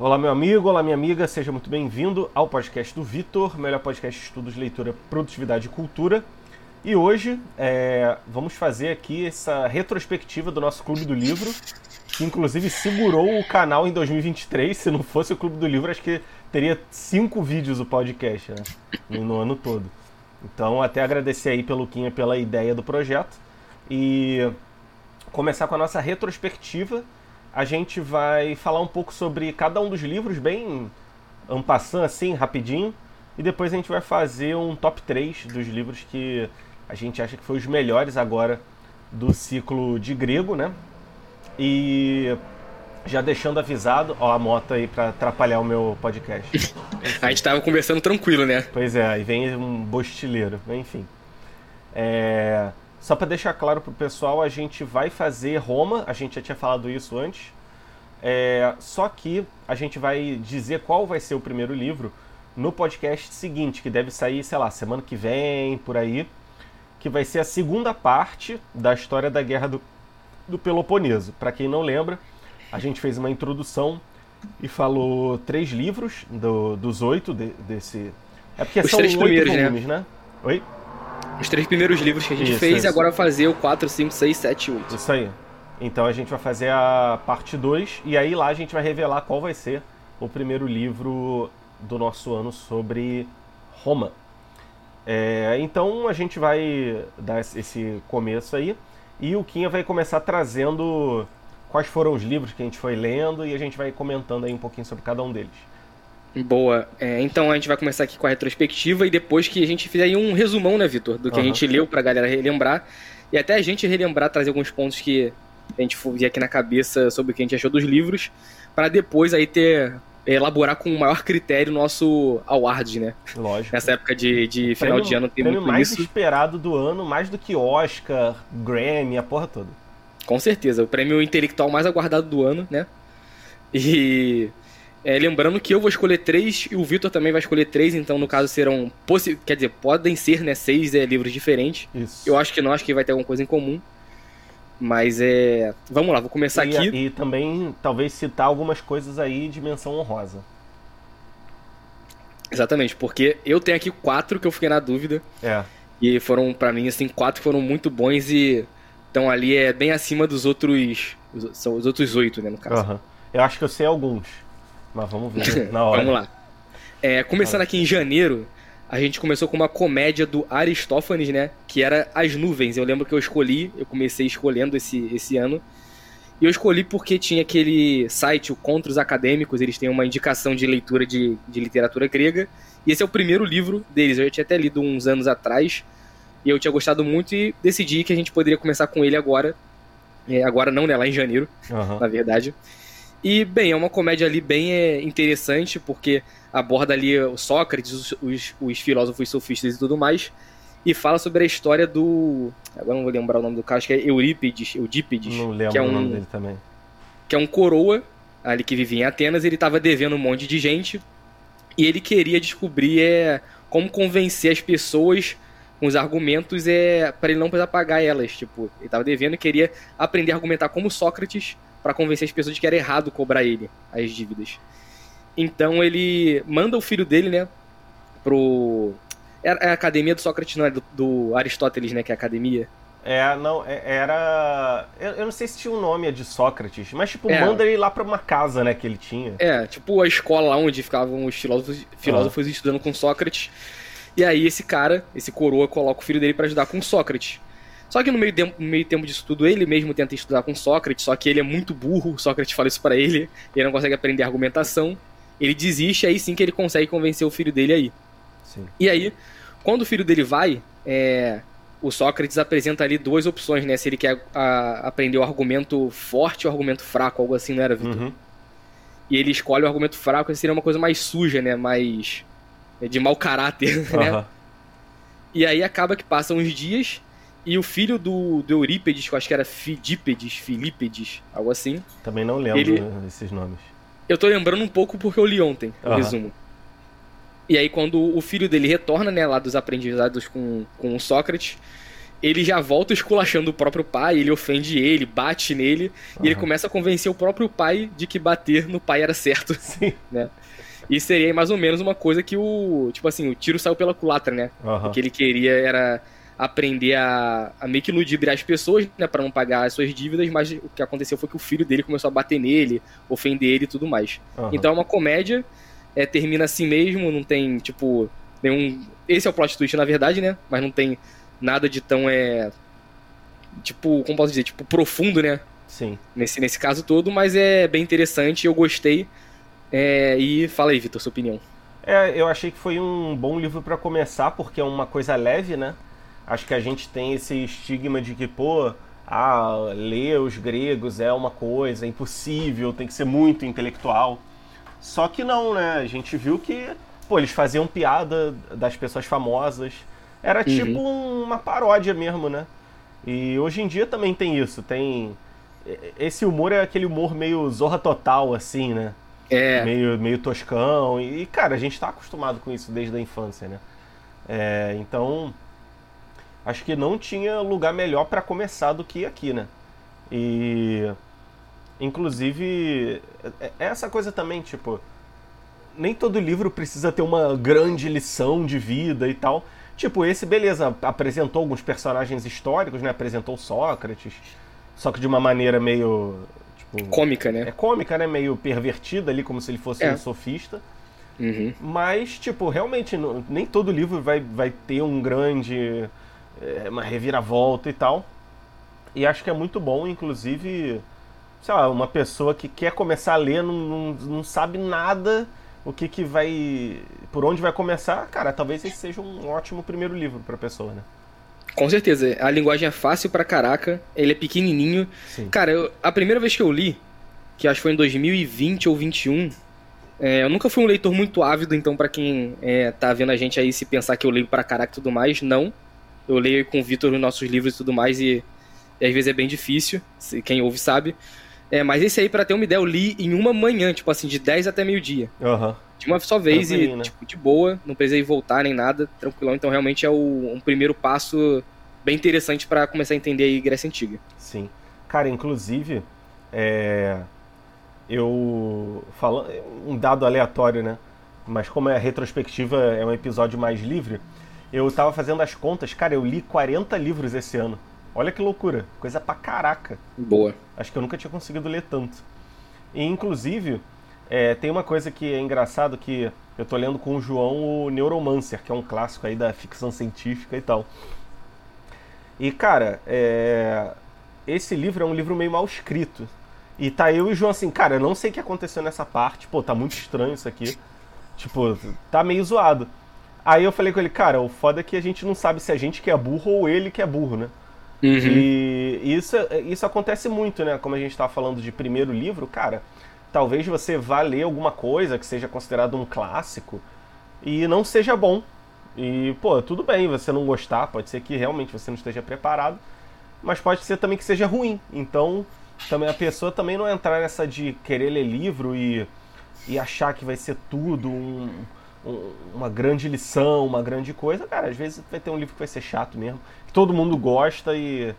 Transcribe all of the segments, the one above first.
Olá, meu amigo, olá, minha amiga, seja muito bem-vindo ao podcast do Vitor, melhor podcast de estudos, leitura, produtividade e cultura. E hoje é, vamos fazer aqui essa retrospectiva do nosso Clube do Livro, que inclusive segurou o canal em 2023. Se não fosse o Clube do Livro, acho que teria cinco vídeos o podcast né, no ano todo. Então, até agradecer aí pelo Quinha pela ideia do projeto e começar com a nossa retrospectiva a gente vai falar um pouco sobre cada um dos livros, bem ampassando assim, rapidinho. E depois a gente vai fazer um top 3 dos livros que a gente acha que foi os melhores agora do ciclo de grego, né? E já deixando avisado, ó, a moto aí para atrapalhar o meu podcast. a gente tava conversando tranquilo, né? Pois é, aí vem um bostileiro, enfim. É... Só para deixar claro pro pessoal, a gente vai fazer Roma, a gente já tinha falado isso antes. É, só que a gente vai dizer qual vai ser o primeiro livro no podcast seguinte, que deve sair, sei lá, semana que vem, por aí, que vai ser a segunda parte da história da Guerra do, do Peloponeso. Para quem não lembra, a gente fez uma introdução e falou três livros do, dos oito de, desse. É porque Os são oito né? volumes, né? né? Oi? Os três primeiros livros que a gente isso, fez isso. e agora fazer o 4, 5, 6, 7 8. Isso aí. Então a gente vai fazer a parte 2 e aí lá a gente vai revelar qual vai ser o primeiro livro do nosso ano sobre Roma. É, então a gente vai dar esse começo aí e o Quinha vai começar trazendo quais foram os livros que a gente foi lendo e a gente vai comentando aí um pouquinho sobre cada um deles. Boa. É, então a gente vai começar aqui com a retrospectiva e depois que a gente fizer aí um resumão, né, Vitor, do que uhum. a gente leu pra galera relembrar. E até a gente relembrar, trazer alguns pontos que a gente vir aqui na cabeça sobre o que a gente achou dos livros, para depois aí ter elaborar com o maior critério nosso award, né? Lógico. Nessa época de, de final prêmio, de ano tem muito mais isso. esperado do ano, mais do que Oscar, Grammy, a porra toda. Com certeza, o prêmio intelectual mais aguardado do ano, né? E é, lembrando que eu vou escolher três e o Vitor também vai escolher três, então no caso serão. Quer dizer, podem ser né, seis é, livros diferentes. Isso. Eu acho que não, acho que vai ter alguma coisa em comum. Mas é. Vamos lá, vou começar e, aqui. E também talvez citar algumas coisas aí de menção honrosa. Exatamente, porque eu tenho aqui quatro que eu fiquei na dúvida. É. E foram, para mim, assim, quatro foram muito bons e estão ali é bem acima dos outros. São os outros oito, né, no caso. Uhum. Eu acho que eu sei alguns. Mas vamos ver na hora. vamos lá. É, começando aqui em janeiro, a gente começou com uma comédia do Aristófanes, né? Que era As Nuvens. Eu lembro que eu escolhi, eu comecei escolhendo esse, esse ano. E eu escolhi porque tinha aquele site, o Contros Acadêmicos, eles têm uma indicação de leitura de, de literatura grega. E esse é o primeiro livro deles. Eu já tinha até lido uns anos atrás. E eu tinha gostado muito e decidi que a gente poderia começar com ele agora. É, agora não, né? Lá em janeiro, uhum. na verdade. E, bem, é uma comédia ali bem é, interessante, porque aborda ali o Sócrates, os, os, os, filósofos sofistas e tudo mais, e fala sobre a história do. Agora não vou lembrar o nome do cara, acho que é Eurípides, Eudípides. Não lembro que é um, o nome dele também. Que é um coroa ali que vivia em Atenas, ele estava devendo um monte de gente, e ele queria descobrir é, como convencer as pessoas com os argumentos é para ele não precisar pagar elas. Tipo, ele estava devendo e queria aprender a argumentar como Sócrates para convencer as pessoas de que era errado cobrar ele as dívidas. Então ele manda o filho dele, né, pro é a academia do Sócrates, não é do, do Aristóteles, né, que é a academia. É, não, é, era. Eu, não sei se tinha um nome é de Sócrates, mas tipo, é. manda ele lá pra uma casa, né, que ele tinha. É, tipo a escola lá onde ficavam os filósofos, filósofos ah. estudando com Sócrates. E aí esse cara, esse coroa, coloca o filho dele para ajudar com Sócrates. Só que no meio, no meio tempo disso tudo, ele mesmo tenta estudar com Sócrates, só que ele é muito burro, Sócrates fala isso para ele, ele não consegue aprender argumentação. Ele desiste, aí sim que ele consegue convencer o filho dele aí. Sim. E aí, quando o filho dele vai, é, o Sócrates apresenta ali duas opções, né? Se ele quer a, aprender o argumento forte ou o argumento fraco, algo assim, não era, Vitor? Uhum. E ele escolhe o argumento fraco, que seria uma coisa mais suja, né? Mais. É, de mau caráter, né? Uhum. E aí acaba que passam uns dias e o filho do, do Eurípedes, que eu acho que era Fidípedes, Filípedes, algo assim. Também não lembro ele... esses nomes. Eu tô lembrando um pouco porque eu li ontem, o uhum. resumo. E aí, quando o filho dele retorna, né, lá dos aprendizados com, com o Sócrates, ele já volta esculachando o próprio pai, ele ofende ele, bate nele, uhum. e ele começa a convencer o próprio pai de que bater no pai era certo. Sim. Né? E seria mais ou menos uma coisa que o. Tipo assim, o tiro saiu pela culatra, né? Uhum. O que ele queria era aprender a, a meio que ludibriar as pessoas, né, para não pagar as suas dívidas, mas o que aconteceu foi que o filho dele começou a bater nele, ofender ele e tudo mais. Uhum. Então é uma comédia, é, termina assim mesmo, não tem, tipo, nenhum. Esse é o plot twist, na verdade, né? Mas não tem nada de tão, é. Tipo, como posso dizer? Tipo, profundo, né? Sim. Nesse, nesse caso todo, mas é bem interessante, eu gostei. É, e fala aí, Vitor, sua opinião. É, eu achei que foi um bom livro para começar, porque é uma coisa leve, né? Acho que a gente tem esse estigma de que, pô, ah, ler os gregos é uma coisa impossível, tem que ser muito intelectual. Só que não, né? A gente viu que, pô, eles faziam piada das pessoas famosas. Era uhum. tipo uma paródia mesmo, né? E hoje em dia também tem isso, tem esse humor é aquele humor meio zorra total assim, né? É. Meio, meio toscão. E, cara, a gente tá acostumado com isso desde a infância, né? É, então, acho que não tinha lugar melhor para começar do que aqui, né? E inclusive é, é essa coisa também, tipo, nem todo livro precisa ter uma grande lição de vida e tal. Tipo, esse, beleza, apresentou alguns personagens históricos, né? Apresentou Sócrates, só que de uma maneira meio. Tipo, cômica, né? É cômica, né? Meio pervertida ali, como se ele fosse é. um sofista. Uhum. Mas, tipo, realmente, nem todo livro vai, vai ter um grande é, uma reviravolta e tal. E acho que é muito bom, inclusive, sei lá, uma pessoa que quer começar a ler, não, não, não sabe nada o que, que vai. por onde vai começar, cara, talvez esse seja um ótimo primeiro livro pra pessoa, né? Com certeza, a linguagem é fácil pra caraca, ele é pequenininho. Sim. Cara, eu, a primeira vez que eu li, que acho que foi em 2020 ou 2021, é, eu nunca fui um leitor muito ávido, então para quem é, tá vendo a gente aí se pensar que eu leio pra caraca e tudo mais, não. Eu leio com o Vitor os nossos livros e tudo mais, e, e, às vezes é bem difícil, quem ouve sabe. É, mas esse aí, para ter uma ideia, eu li em uma manhã, tipo assim, de 10 até meio-dia. Uhum. De uma só vez e, né? tipo, de boa, não precisei voltar nem nada, tranquilão. Então, realmente é o, um primeiro passo bem interessante para começar a entender aí Grécia Antiga. Sim. Cara, inclusive, é... eu. Falando. Um dado aleatório, né? Mas como é retrospectiva, é um episódio mais livre. Eu tava fazendo as contas, cara, eu li 40 livros esse ano. Olha que loucura, coisa pra caraca. Boa. Acho que eu nunca tinha conseguido ler tanto. E, inclusive, é, tem uma coisa que é engraçado que eu tô lendo com o João o Neuromancer, que é um clássico aí da ficção científica e tal. E, cara, é... esse livro é um livro meio mal escrito. E tá eu e o João assim, cara, eu não sei o que aconteceu nessa parte, pô, tá muito estranho isso aqui. Tipo, tá meio zoado. Aí eu falei com ele, cara, o foda é que a gente não sabe se a gente que é burro ou ele que é burro, né? Uhum. E isso, isso acontece muito, né? Como a gente estava falando de primeiro livro, cara, talvez você vá ler alguma coisa que seja considerado um clássico e não seja bom. E, pô, tudo bem você não gostar, pode ser que realmente você não esteja preparado, mas pode ser também que seja ruim. Então, também a pessoa também não entrar nessa de querer ler livro e, e achar que vai ser tudo um uma grande lição, uma grande coisa, cara, às vezes vai ter um livro que vai ser chato mesmo, que todo mundo gosta e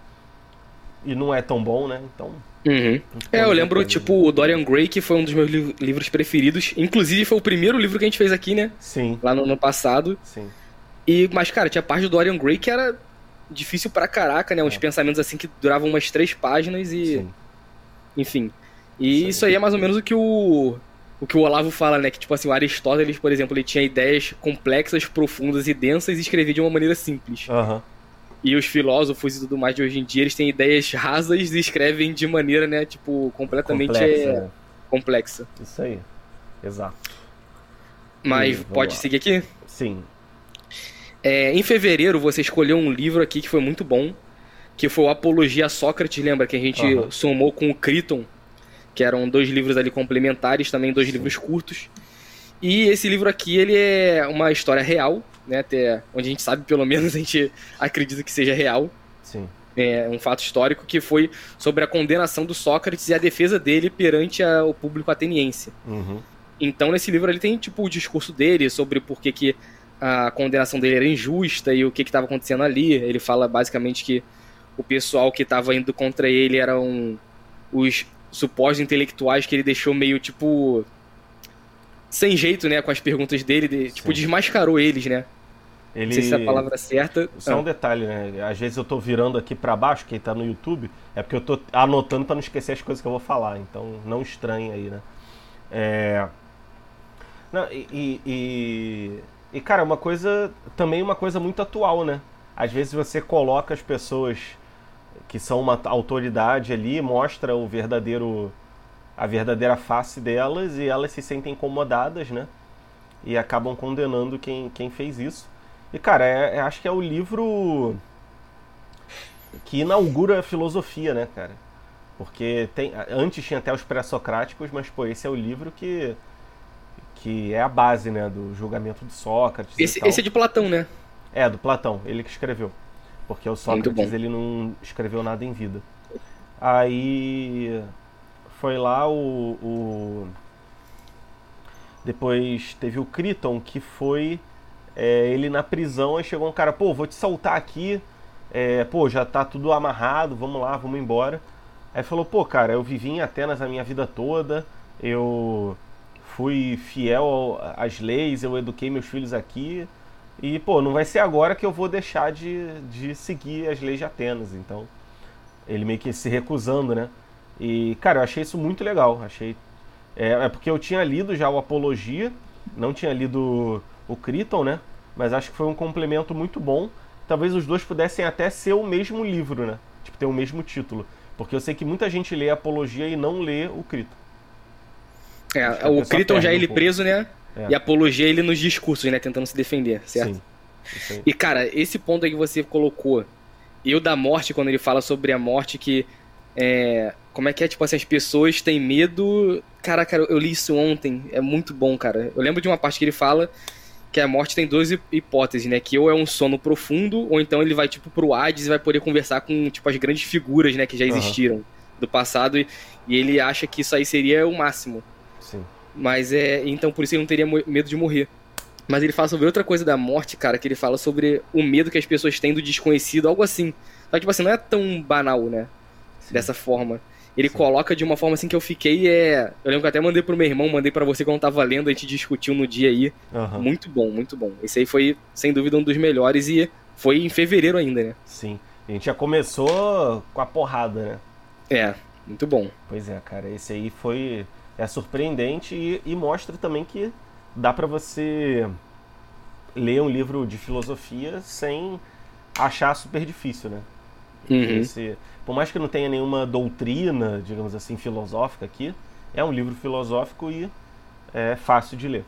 e não é tão bom, né? Então. Uhum. É, eu lembro, tipo, o Dorian Gray, que foi um dos meus li livros preferidos. Inclusive, foi o primeiro livro que a gente fez aqui, né? Sim. Lá no ano passado. Sim. E, mas, cara, tinha parte do Dorian Gray que era difícil pra caraca, né? Uns é. pensamentos assim que duravam umas três páginas e. Sim. Enfim. E Sim. isso aí é mais ou menos o que o o que o Olavo fala, né? Que, tipo assim, o Aristóteles, por exemplo, ele tinha ideias complexas, profundas e densas e escrevia de uma maneira simples. Uhum. E os filósofos e tudo mais de hoje em dia, eles têm ideias rasas e escrevem de maneira, né, tipo, completamente complexa. É, complexa. Isso aí. Exato. Mas e, pode lá. seguir aqui? Sim. É, em fevereiro, você escolheu um livro aqui que foi muito bom, que foi o Apologia a Sócrates, lembra? Que a gente uhum. somou com o Criton que eram dois livros ali complementares, também dois livros curtos. E esse livro aqui, ele é uma história real, né? Até onde a gente sabe, pelo menos, a gente acredita que seja real. Sim. É um fato histórico que foi sobre a condenação do Sócrates e a defesa dele perante a, o público ateniense. Uhum. Então, nesse livro, ele tem, tipo, o discurso dele sobre por que, que a condenação dele era injusta e o que estava acontecendo ali. Ele fala basicamente que o pessoal que estava indo contra ele eram os supostos intelectuais que ele deixou meio tipo sem jeito, né, com as perguntas dele, de, tipo desmascarou eles, né? Ele... Não sei se é a palavra certa. Só um detalhe, né? Às vezes eu tô virando aqui para baixo, quem tá no YouTube, é porque eu tô anotando para não esquecer as coisas que eu vou falar, então não estranhe aí, né? É... Não, e, e, e, cara, uma coisa, também uma coisa muito atual, né? Às vezes você coloca as pessoas que são uma autoridade ali, mostra o verdadeiro, a verdadeira face delas e elas se sentem incomodadas, né? E acabam condenando quem, quem fez isso. E, cara, é, é, acho que é o livro que inaugura a filosofia, né, cara? Porque tem, antes tinha até os pré-socráticos, mas, pô, esse é o livro que, que é a base, né, do julgamento de Sócrates. Esse, esse é de Platão, né? É, do Platão, ele que escreveu. Porque o Sócrates, ele não escreveu nada em vida. Aí foi lá o, o... Depois teve o Criton, que foi é, ele na prisão, aí chegou um cara, pô, vou te soltar aqui, é, pô, já tá tudo amarrado, vamos lá, vamos embora. Aí falou, pô, cara, eu vivi em Atenas a minha vida toda, eu fui fiel às leis, eu eduquei meus filhos aqui, e, pô, não vai ser agora que eu vou deixar de, de seguir as leis de Atenas, então. Ele meio que se recusando, né? E, cara, eu achei isso muito legal, achei... É, é porque eu tinha lido já o Apologia, não tinha lido o Criton, né? Mas acho que foi um complemento muito bom. Talvez os dois pudessem até ser o mesmo livro, né? Tipo, ter o mesmo título. Porque eu sei que muita gente lê a Apologia e não lê o Criton. É, o Criton já é ele um preso, né? É. E Apologia ele nos discursos, né? Tentando se defender, certo? Sim. E, cara, esse ponto aí que você colocou, e o da morte, quando ele fala sobre a morte, que. É, como é que é? Tipo assim, as pessoas têm medo. Caraca, eu li isso ontem. É muito bom, cara. Eu lembro de uma parte que ele fala que a morte tem duas hipóteses, né? Que ou é um sono profundo, ou então ele vai, tipo, pro Hades e vai poder conversar com, tipo, as grandes figuras, né? Que já existiram uhum. do passado. E, e, ele acha que isso aí seria o máximo. Mas é... Então, por isso ele não teria medo de morrer. Mas ele fala sobre outra coisa da morte, cara, que ele fala sobre o medo que as pessoas têm do desconhecido, algo assim. Só que, tipo assim, não é tão banal, né? Sim. Dessa forma. Ele Sim. coloca de uma forma assim que eu fiquei. É... Eu lembro que até mandei pro meu irmão, mandei para você quando tava lendo, a gente discutiu no dia aí. Uhum. Muito bom, muito bom. Esse aí foi, sem dúvida, um dos melhores e foi em fevereiro ainda, né? Sim. A gente já começou com a porrada, né? É, muito bom. Pois é, cara. Esse aí foi. É surpreendente e, e mostra também que dá para você ler um livro de filosofia sem achar super difícil, né? Uhum. Esse, por mais que não tenha nenhuma doutrina, digamos assim, filosófica aqui, é um livro filosófico e é fácil de ler.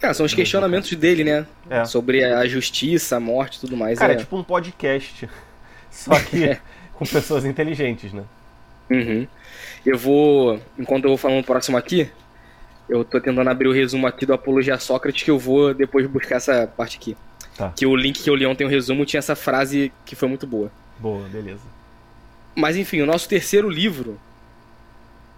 É, são os questionamentos dele, né? É. Sobre a justiça, a morte e tudo mais. Cara, é, é tipo um podcast. Só que é. com pessoas inteligentes, né? Uhum. Eu vou. Enquanto eu vou falando o próximo aqui, eu tô tentando abrir o resumo aqui do Apologia Sócrates, que eu vou depois buscar essa parte aqui. Tá. Que o link que eu li ontem, o resumo, tinha essa frase que foi muito boa. Boa, beleza. Mas enfim, o nosso terceiro livro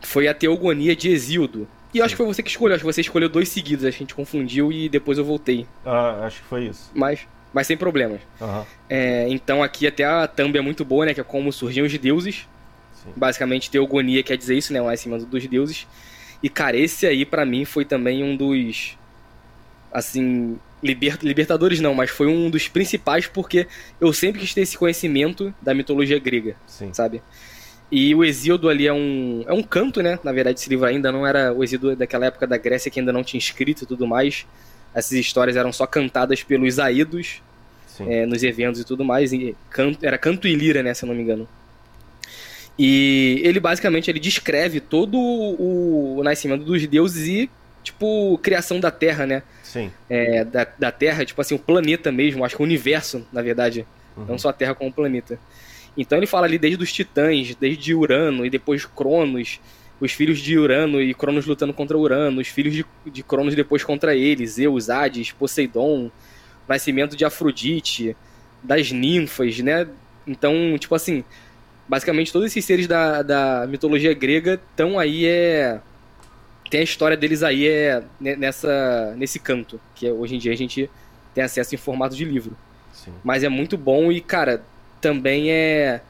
foi a Teogonia de Exildo. E eu acho que foi você que escolheu, acho que você escolheu dois seguidos, a gente confundiu e depois eu voltei. Ah, acho que foi isso. Mas, mas sem problemas. Uhum. É, então aqui até a thumb é muito boa, né? Que é como surgiam os deuses. Sim. Basicamente, Teogonia quer dizer isso, né? O nascimento dos deuses. E, cara, esse aí para mim foi também um dos. Assim, Liber, Libertadores não, mas foi um dos principais porque eu sempre quis ter esse conhecimento da mitologia grega, Sim. sabe? E o Exíodo ali é um, é um canto, né? Na verdade, esse livro ainda não era o Exíodo daquela época da Grécia que ainda não tinha escrito e tudo mais. Essas histórias eram só cantadas pelos Aídos é, nos eventos e tudo mais. E canto, era canto e lira, né? Se eu não me engano. E ele basicamente ele descreve todo o, o nascimento dos deuses e, tipo, criação da Terra, né? Sim. É, da, da Terra, tipo assim, o planeta mesmo, acho que o universo, na verdade. Uhum. Não só a Terra como o planeta. Então ele fala ali desde os titãs, desde Urano e depois Cronos, os filhos de Urano e Cronos lutando contra Urano, os filhos de, de Cronos depois contra eles, Zeus, Hades, Poseidon, nascimento de Afrodite, das ninfas, né? Então, tipo assim, basicamente todos esses seres da, da mitologia grega estão aí é tem a história deles aí é nessa nesse canto que é, hoje em dia a gente tem acesso em formato de livro. Sim. Mas é muito bom e, cara, também é.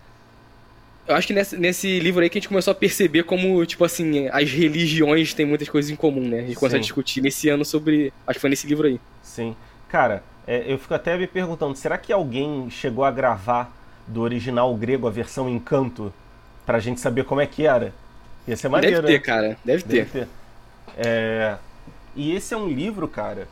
Eu acho que nesse, nesse livro aí que a gente começou a perceber como, tipo assim, as religiões têm muitas coisas em comum, né? A gente começou a discutir nesse ano sobre. Acho que foi nesse livro aí. Sim. Cara, é, eu fico até me perguntando, será que alguém chegou a gravar do original grego a versão em canto pra gente saber como é que era? Ia ser maneiro, Deve ter, né? cara. Deve ter. Deve ter. É, E esse é um livro, cara,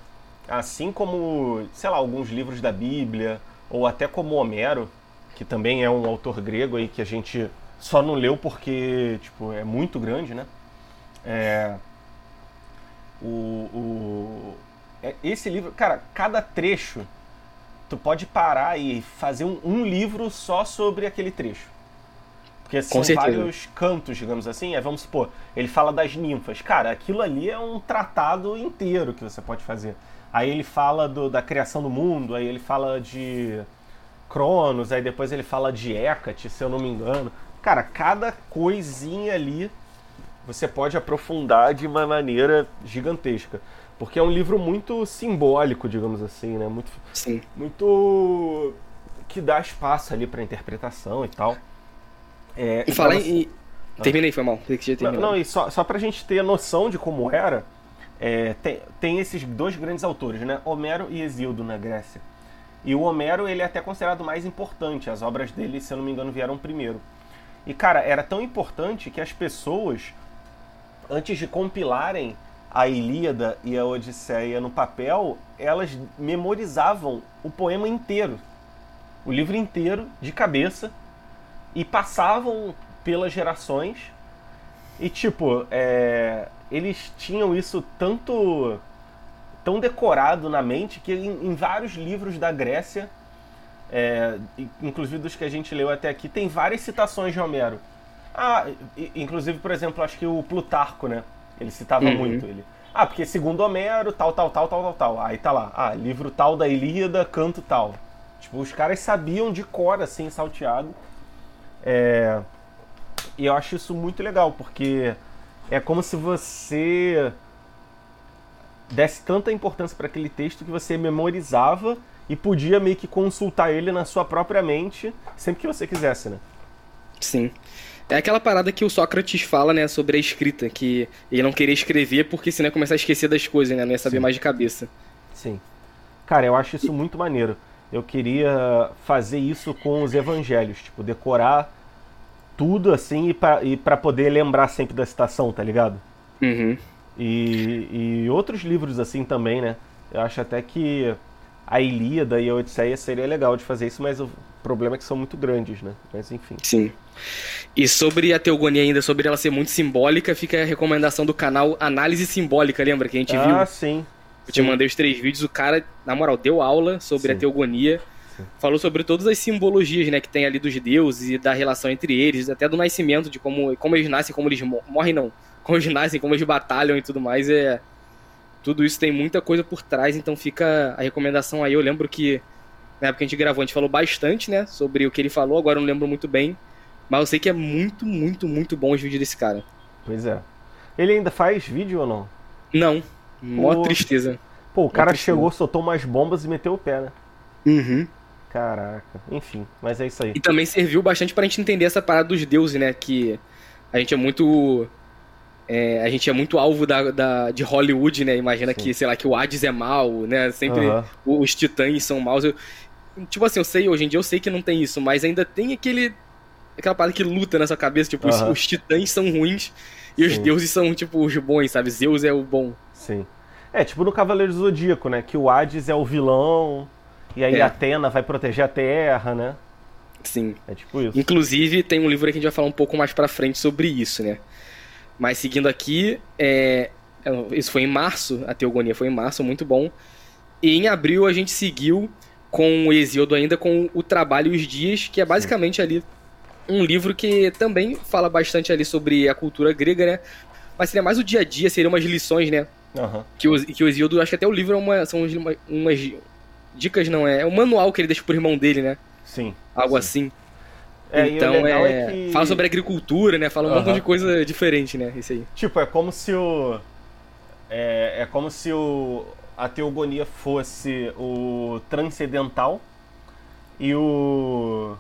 assim como, sei lá, alguns livros da Bíblia, ou até como Homero, que também é um autor grego aí que a gente só não leu porque, tipo, é muito grande, né? É, o, o- é- esse livro, cara, cada trecho tu pode parar e fazer um, um livro só sobre aquele trecho. Porque são vários cantos, digamos assim. É, vamos supor, ele fala das ninfas. Cara, aquilo ali é um tratado inteiro que você pode fazer. Aí ele fala do- da criação do mundo, aí ele fala de Cronos, aí depois ele fala de Hecate, se eu não me engano. Cara, cada coisinha ali você pode aprofundar de uma maneira gigantesca. Porque é um livro muito simbólico, digamos assim, né? Muito, Sim. muito que dá espaço ali para interpretação e tal. É, E falar pra você- em. Terminei, foi mal. Não, não, e só, só pra gente ter noção de como era, é, tem, tem esses dois grandes autores, né? Homero e Hesíodo na Grécia. E o Homero, ele é até considerado mais importante. As obras dele, se eu não me engano, vieram primeiro. E, cara, era tão importante que as pessoas, antes de compilarem a Ilíada e a Odisseia no papel, elas memorizavam o poema inteiro. O livro inteiro, de cabeça, e passavam pelas gerações. E, tipo, é, eles tinham isso tanto tão decorado na mente que em, em vários livros da Grécia, é, inclusive dos que a gente leu até aqui, tem várias citações de Homero. Ah, inclusive, por exemplo, acho que o Plutarco, né? Ele citava Uhum. muito ele. Ah, porque segundo Homero, tal, tal, tal, tal, tal, tal. Aí tá lá, ah, livro tal da Ilíada, canto tal. Tipo, os caras sabiam de cor, assim, salteado. É... E eu acho isso muito legal, porque é como se você desse tanta importância para aquele texto que você memorizava e podia meio que consultar ele na sua própria mente sempre que você quisesse, né? Sim. É aquela parada que o Sócrates fala, né, sobre a escrita, que ele não queria escrever porque senão ia começar a esquecer das coisas, né, não ia saber Sim. mais de cabeça. Sim. Cara, eu acho isso muito maneiro. Eu queria fazer isso com os evangelhos, tipo, decorar tudo assim e pra, pra poder lembrar sempre da citação, tá ligado? Uhum. E, e outros livros assim também, né? Eu acho até que a Ilíada e a Odisseia seria legal de fazer isso, mas o problema é que são muito grandes, né? Mas enfim. Sim. E sobre a teogonia ainda, sobre ela ser muito simbólica, fica a recomendação do canal Análise Simbólica, lembra que a gente viu? ah, sim. Eu te sim. mandei os três vídeos, o cara, na moral, deu aula sobre Sim. a teogonia, Sim. falou sobre todas as simbologias, né, que tem ali dos deuses e da relação entre eles, até do nascimento, de como, como eles nascem, como eles mo- morrem, não, como eles nascem, como eles batalham e tudo mais, é... Tudo isso tem muita coisa por trás, então fica a recomendação aí. Eu lembro que na época que a gente gravou, a gente falou bastante, né, sobre o que ele falou, agora eu não lembro muito bem, mas eu sei que é muito, muito, muito bom os vídeos desse cara. Pois é. Ele ainda faz vídeo ou não? Não, mó tristeza. Pô, o cara tristeza. chegou, soltou umas bombas e meteu o pé, né? Uhum. Caraca. Enfim, mas é isso aí. E também serviu bastante pra gente entender essa parada dos deuses, né? Que a gente é muito. é, a gente é muito alvo da, da- de Hollywood, né? Imagina Sim. que, sei lá, que o Hades é mal, né? Sempre Aham. os titãs são maus. Eu- tipo assim, eu sei, hoje em dia eu sei que não tem isso, mas ainda tem aquele. Aquela parada que luta na sua cabeça, tipo, os, Aham. os titãs são ruins e os Sim. deuses são, tipo, os bons, sabe? Zeus é o bom. Sim. É, tipo no Cavaleiro do Zodíaco, né? Que o Hades é o vilão, e aí É. a Atena vai proteger a Terra, né? Sim. É tipo isso. Inclusive, tem um livro aí que a gente vai falar um pouco mais pra frente sobre isso, né? Mas seguindo aqui, é... é, isso foi em março, a Teogonia foi em março, muito bom. E em abril a gente seguiu com o Hesíodo ainda com o Trabalho e os Dias, que é basicamente ali um livro que também fala bastante ali sobre a cultura grega, né? Mas seria mais o dia a dia, seriam umas lições, né? Aham. Que o, que o Hesíodo, acho que até o livro é uma, são uma- umas dicas, não é? É um manual que ele deixa pro irmão dele, né? Sim. Algo Sim. assim. É, então é, é que- fala sobre agricultura, né? Fala um montão Aham. de coisa diferente, né? Isso aí. Tipo, é como se o. É, é como se o, a teogonia fosse o transcendental e o,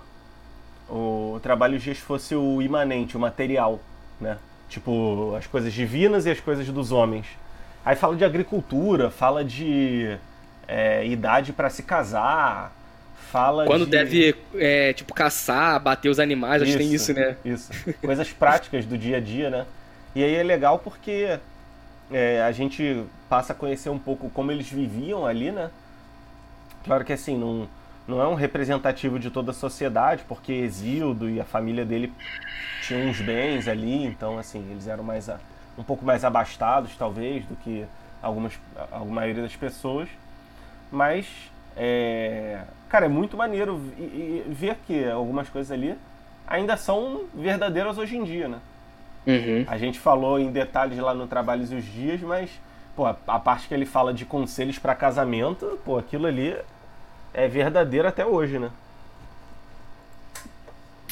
o trabalho Giz fosse o imanente, o material, né? Tipo, as coisas divinas e as coisas dos homens. Aí fala de agricultura, fala de é, idade para se casar, fala Quando de... deve, é, tipo, caçar, bater os animais, acho que tem isso, né? Isso. Coisas práticas do dia a dia, né? E aí é legal porque é, a gente passa a conhecer um pouco como eles viviam ali, né? Claro que assim, não, não é um representativo de toda a sociedade, porque Exildo e a família dele tinham uns bens ali, então assim, eles eram mais a, um pouco mais abastados, talvez, do que algumas, a, a maioria das pessoas. Mas, é, cara, é muito maneiro e, e ver que algumas coisas ali ainda são verdadeiras hoje em dia, né? Uhum. A gente falou em detalhes lá no Trabalhos e os Dias, mas pô, a, a parte que ele fala de conselhos para casamento, pô, aquilo ali é verdadeiro até hoje, né?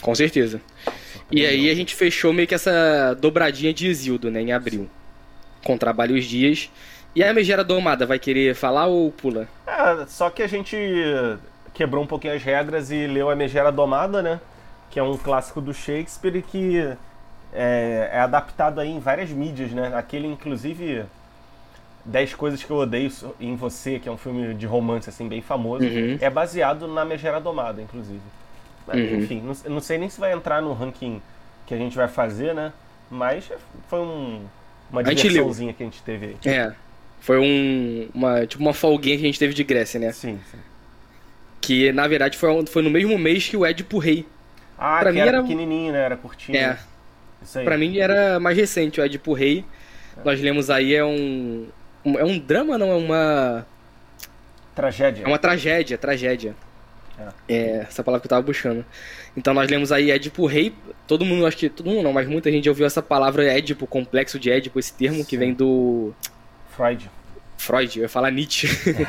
Com certeza. E aí a gente fechou meio que essa dobradinha de Isildo, né, em abril. Com Trabalho os Dias. E a Megera Domada, vai querer falar ou pula? É, só que a gente quebrou um pouquinho as regras e leu a Megera Domada, né? Que é um clássico do Shakespeare e que é, é adaptado aí em várias mídias, né? Aquele, inclusive, 10 Coisas que Eu Odeio em Você, que é um filme de romance, assim, bem famoso, Uhum. é baseado na Megera Domada, inclusive. Mas, Uhum. Enfim, não, não sei nem se vai entrar no ranking que a gente vai fazer, né? Mas foi um, uma diversãozinha que a gente teve aí. É. Foi um. Uma, tipo uma folguinha que a gente teve de Grécia, né? Sim, sim. Que na verdade foi, foi no mesmo mês que o Édipo Rei. Ah, Pra que mim era, era- pequenininho, né? Era curtinho. É. Isso aí. Pra mim era mais recente, o Édipo Rei. Nós lemos aí, é um. É um drama, não? É uma. Tragédia. É uma tragédia, tragédia. É, essa palavra que eu tava buscando. Então nós lemos aí Édipo Rei. Todo mundo, acho que todo mundo não, mas muita gente ouviu essa palavra Édipo, complexo de Édipo, esse termo que Sim. vem do Freud. Freud, eu ia falar Nietzsche.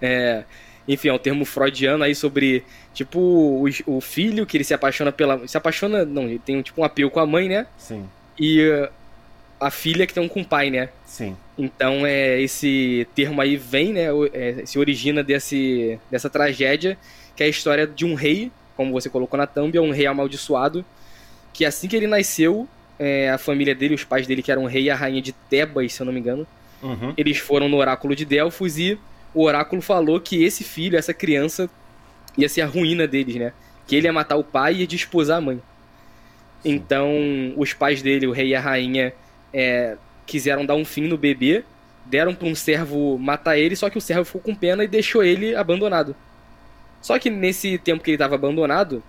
É, enfim, é um termo freudiano aí sobre, tipo, o, o filho que ele se apaixona pela. Se apaixona, não, ele tem tipo um apego com a mãe, né? Sim, E a filha que tem um com o pai, né? sim. Então é esse termo aí vem, né? é, se origina desse, dessa tragédia, que é a história de um rei, como você colocou na thumb, é um rei amaldiçoado, que assim que ele nasceu, é, a família dele, os pais dele, que eram o rei e a rainha de Tebas, se eu não me engano, Uhum. eles foram no oráculo de Delfos e o oráculo falou que esse filho, essa criança, ia ser a ruína deles, né? Que ele ia matar o pai e ia desposar a mãe. Sim. Então, os pais dele, o rei e a rainha, é, quiseram dar um fim no bebê, deram para um servo matar ele, só que o servo ficou com pena e deixou ele abandonado. Só que nesse tempo que ele estava abandonado,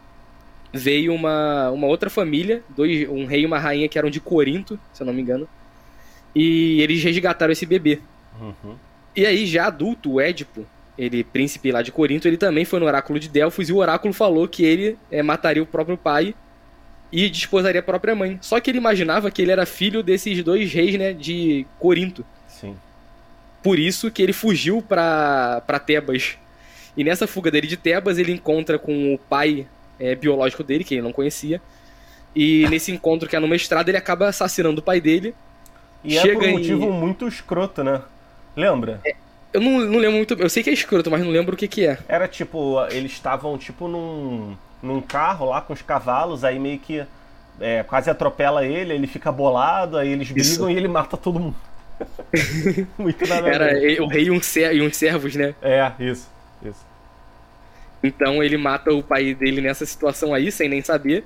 veio uma, uma outra família, dois, um rei e uma rainha que eram de Corinto, se eu não me engano, e eles resgataram esse bebê. Uhum. E aí, já adulto, o Édipo, ele príncipe lá de Corinto, ele também foi no oráculo de Delfos e o oráculo falou que ele é, mataria o próprio pai e desposaria a própria mãe. Só que ele imaginava que ele era filho desses dois reis, né, de Corinto. Sim. Por isso que ele fugiu pra, pra Tebas. E nessa fuga dele de Tebas, ele encontra com o pai é, biológico dele, que ele não conhecia. E nesse encontro que é numa estrada, ele acaba assassinando o pai dele. E é por um motivo muito escroto, né? Lembra? Eu não, não lembro muito. Eu sei que é escroto, mas não lembro o que, que é. Era tipo, eles estavam tipo num, num carro lá com os cavalos, aí meio que é, quase atropela ele, ele fica bolado, aí eles brigam Isso. e ele mata todo mundo. muito nada Era o rei e, um ser, e uns servos, né? É, isso, isso. Então ele mata o pai dele nessa situação aí, sem nem saber.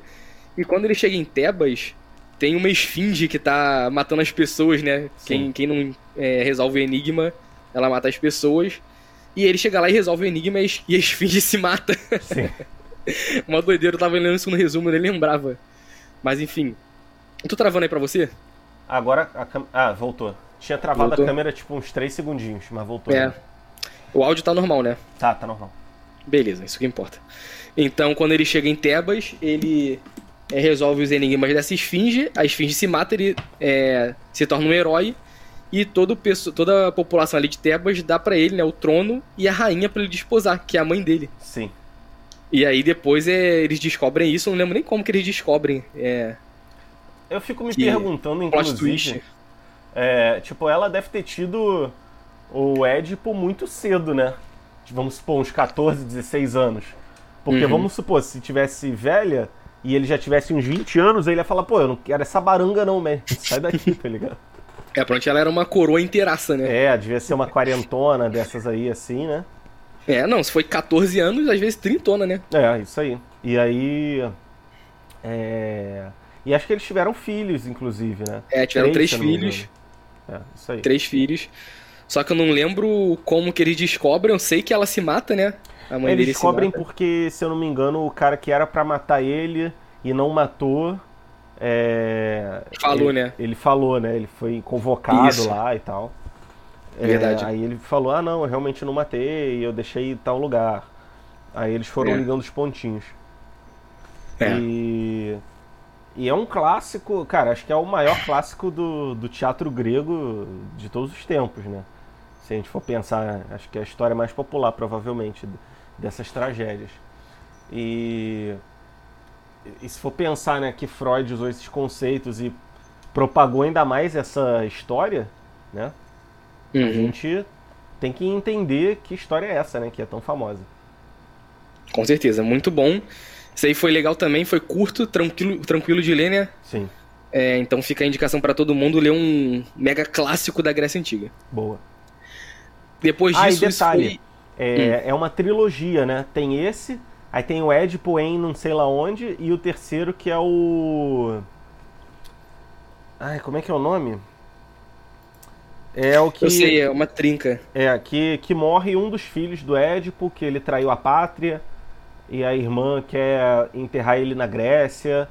E quando ele chega em Tebas, tem uma esfinge que tá matando as pessoas, né? Sim. Quem, quem não é, resolve o enigma, ela mata as pessoas. E ele chega lá e resolve o enigma e e a esfinge se mata. Sim. uma doideira, eu tava lendo isso no resumo, eu nem lembrava. Mas enfim. Tu travando aí pra você? Agora a câmera. Ah, voltou. Tinha travado Voltou? a câmera tipo uns 3 segundinhos, mas voltou. É. O áudio tá normal, né? Tá, tá normal. Beleza, isso que importa. Então, quando ele chega em Tebas, ele é, resolve os enigmas dessa esfinge. A esfinge se mata, ele é, se torna um herói. E todo, toda a população ali de Tebas dá pra ele né, o trono e a rainha pra ele desposar, que é a mãe dele. Sim. E aí depois é, eles descobrem isso, eu não lembro nem como que eles descobrem. É, Eu fico me perguntando, inclusive. É, tipo, ela deve ter tido o Édipo muito cedo, né? Vamos supor, uns 14, 16 anos. Porque Uhum. vamos supor, se tivesse velha e ele já tivesse uns 20 anos, ele ia falar, pô, eu não quero essa baranga não, man. Sai daqui, tá ligado? É, pronto, ela era uma coroa inteiraça, né? É, devia ser uma quarentona dessas aí, assim, né? É, não, se foi 14 anos, às vezes trintona, né? É, isso aí. E aí. É... E acho que eles tiveram filhos, inclusive, né? É, tiveram três, me filhos. É, isso aí. Três filhos. Só que eu não lembro como que eles descobrem. Eu sei que ela se mata, né? A mãe Eles descobrem porque, se eu não me engano, o cara que era pra matar ele e não matou. é, Falou, ele, né? Ele falou, né? Ele foi convocado Isso. lá e tal. É, Verdade. aí ele falou: Ah, não, eu realmente não matei, eu deixei em tal lugar. Aí eles foram É. ligando os pontinhos. É. E, e é um clássico, cara, acho que é o maior clássico do, do teatro grego de todos os tempos, né? Se a gente for pensar, acho que é a história mais popular, provavelmente, dessas tragédias. E, e se for pensar, né, que Freud usou esses conceitos e propagou ainda mais essa história, né? A Uhum. gente tem que entender que história é essa, né? Que é tão famosa. Com certeza, muito bom. Isso aí foi legal também, foi curto, tranquilo, tranquilo de ler, né? Sim, É, então fica a indicação pra todo mundo ler um mega clássico da Grécia Antiga. boa. Depois Ah, e disso, detalhe. foi... É, é uma trilogia, né? Tem esse, aí tem o Édipo em não sei lá onde, e o terceiro que é o. Ai, como é que é o nome? É o que. Eu sei, é uma trinca. É, que, que morre um dos filhos do Édipo, que ele traiu a pátria, e a irmã quer enterrar ele na Grécia.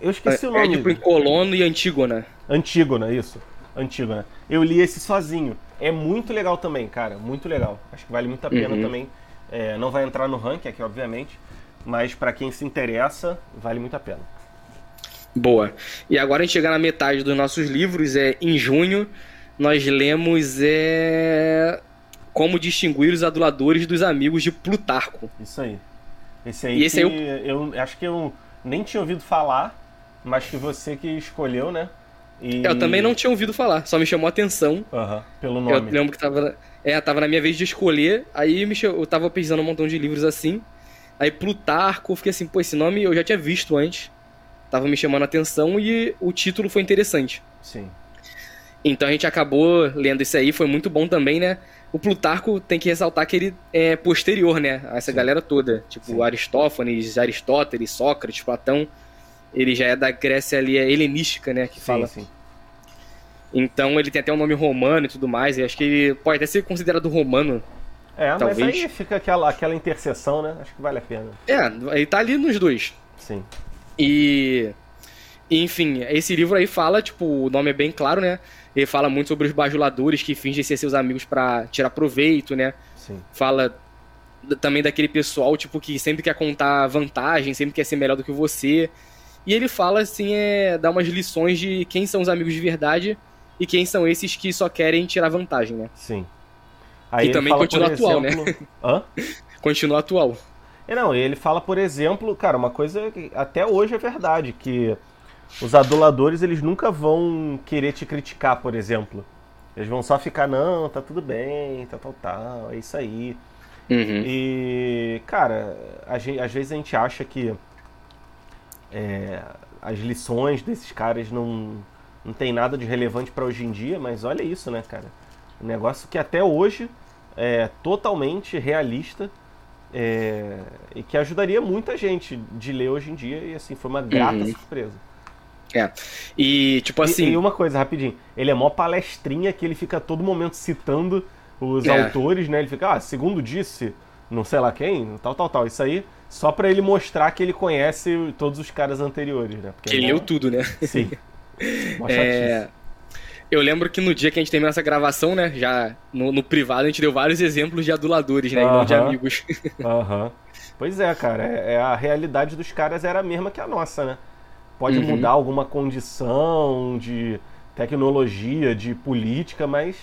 Eu esqueci o É, nome. tipo em Colono e Antígona. Antígona, isso. Antígona. Eu li esse sozinho. É muito legal também, cara. Muito legal. Acho que vale muito a pena Uhum. também. É, não vai entrar no ranking aqui, obviamente. Mas pra quem se interessa, vale muito a pena. Boa. E agora a gente chega na metade dos nossos livros, é em junho, nós lemos é Como distinguir os aduladores dos amigos de Plutarco. Isso aí. Esse aí esse aí eu... acho que eu nem tinha ouvido falar, mas que você que escolheu, né? E... Eu também não tinha ouvido falar, só me chamou a atenção. Pelo Eu nome. lembro que tava, é, tava na minha vez de escolher, aí me eu tava pesquisando um montão de livros assim. Aí Plutarco, eu fiquei assim, pô, esse nome eu já tinha visto antes. Tava me chamando a atenção e o título foi interessante. Sim. Então a gente acabou lendo isso aí, foi muito bom também, né? O Plutarco tem que ressaltar que ele é posterior, né? A essa Sim. galera toda. Tipo, Sim. Aristófanes, Aristóteles, Sócrates, Platão. Ele já é da Grécia ali, é helenística, né? Que Sim, fala. sim. Então ele tem até um nome romano e tudo mais. E acho que ele pode até ser considerado romano. É, mas Talvez. aí fica aquela, aquela interseção, né? Acho que vale a pena. É, ele tá ali nos dois. Sim. E. Enfim, esse livro aí fala, tipo, o nome é bem claro, né? Ele fala muito sobre os bajuladores que fingem ser seus amigos pra tirar proveito, né? Sim. Fala também daquele pessoal, tipo, que sempre quer contar vantagem, sempre quer ser melhor do que você. E ele fala, assim, é, dá umas lições de quem são os amigos de verdade e quem são esses que só querem tirar vantagem, né? Sim. E ele também fala, continua atual, né? exemplo- Hã? Continua atual. É, não, ele fala, por exemplo, cara, uma coisa que até hoje é verdade, que os aduladores, eles nunca vão querer te criticar, por exemplo. Eles vão só ficar, não, tá tudo bem, tal, tal, tal, é isso aí. Uhum. E, cara, a gen- às vezes a gente acha que é, as lições desses caras não, não tem nada de relevante pra hoje em dia, mas olha isso, né, cara? Um negócio que até hoje é totalmente realista é, e que ajudaria muita gente de ler hoje em dia e, assim, foi uma grata Uhum. surpresa. É. E, tipo E- assim. E, uma coisa, rapidinho, ele é mó palestrinha que ele fica a todo momento citando os É. autores, né? Ele fica, ah, segundo disse, não sei lá quem, tal, tal, tal. Isso aí, só pra ele mostrar que ele conhece todos os caras anteriores, né? Porque que é leu mó- tudo, né? Sim. É. Eu lembro que no dia que a gente terminou essa gravação, né? Já no, no privado, a gente deu vários exemplos de aduladores, né? E não de Aham. amigos. Aham. Pois é, cara, é, é a realidade dos caras era a mesma que a nossa, né? Pode Uhum. mudar alguma condição de tecnologia, de política, mas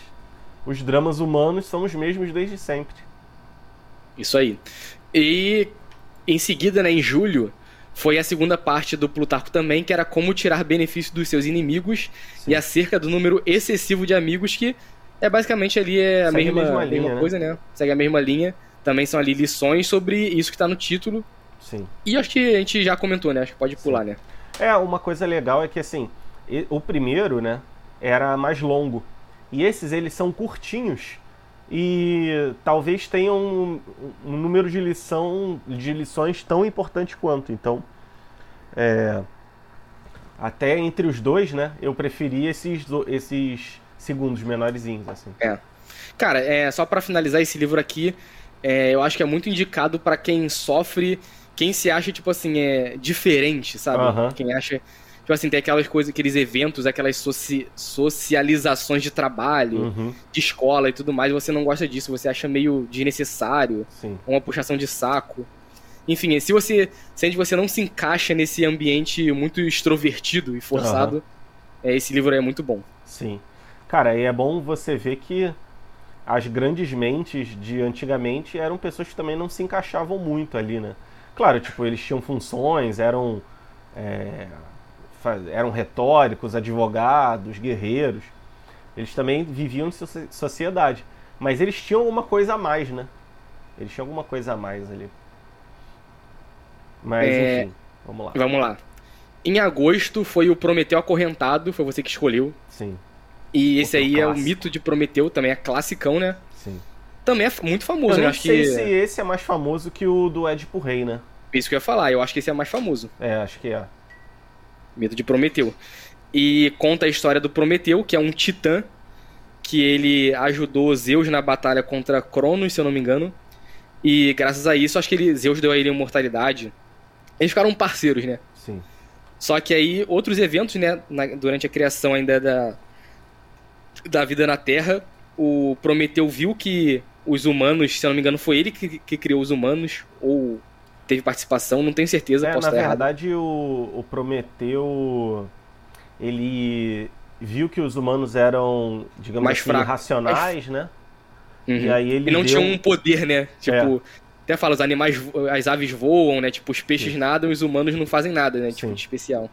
os dramas humanos são os mesmos desde sempre. Isso aí. E em seguida, né, em julho, foi a segunda parte do Plutarco também, que era como tirar benefício dos seus inimigos Sim. e acerca do número excessivo de amigos que É, basicamente ali é a Segue mesma, a mesma, linha, mesma né? coisa, né? Segue a mesma linha. Também são ali lições sobre isso que tá no título. Sim. E acho que a gente já comentou, né? Acho que pode pular, Sim. né? É, uma coisa legal é que, assim, o primeiro, né, era mais longo. E esses, eles são curtinhos e talvez tenham um, um número de, lição, de lições tão importante quanto. Então, é, até entre os dois, né, eu preferi esses, esses segundos menorzinhos, assim. É. Cara, é, só para finalizar esse livro aqui, é, eu acho que é muito indicado para quem sofre, quem se acha, tipo assim, é diferente, sabe? Uhum. Quem acha. Tipo assim, tem aquelas coisas, aqueles eventos, aquelas soci, socializações de trabalho, uhum. de escola e tudo mais, você não gosta disso, você acha meio desnecessário, Sim. uma puxação de saco. Enfim, se você sente que você não se encaixa nesse ambiente muito extrovertido e forçado, uhum. é, esse livro é muito bom. Sim. Cara, e é bom você ver que as grandes mentes de antigamente eram pessoas que também não se encaixavam muito ali, né? Claro, tipo, eles tinham funções, eram, é, eram retóricos, advogados, guerreiros. Eles também viviam em sociedade. Mas eles tinham alguma coisa a mais, né? Eles tinham alguma coisa a mais ali. Mas, é... enfim, vamos lá. Vamos lá. Em agosto foi o Prometeu Acorrentado, foi você que escolheu. Sim. E esse aí é o mito de Prometeu, também é classicão, né? Sim. Também é muito famoso, eu né? Acho sei que... se esse é mais famoso que o do Edipo Rei, né? Isso que eu ia falar, eu acho que esse é mais famoso. É, acho que é. Mito de Prometeu. E conta a história do Prometeu, que é um titã que ele ajudou Zeus na batalha contra Cronos, se eu não me engano. E graças a isso, acho que ele, Zeus deu a ele imortalidade. Eles ficaram parceiros, né? Sim. Só que aí, outros eventos, né, na, durante a criação ainda da, da vida na Terra, o Prometeu viu que os humanos, se eu não me engano, foi ele que, que criou os humanos, ou teve participação, não tenho certeza, é, posso Na verdade, o, o Prometeu, ele viu que os humanos eram, digamos Mais assim, fraco. racionais, né? Uhum. E aí ele e não deu... tinham um poder, né? Tipo, é. até fala, os animais, as aves voam, né? Tipo, os peixes Sim. nadam e os humanos não fazem nada, né? Tipo, de especial.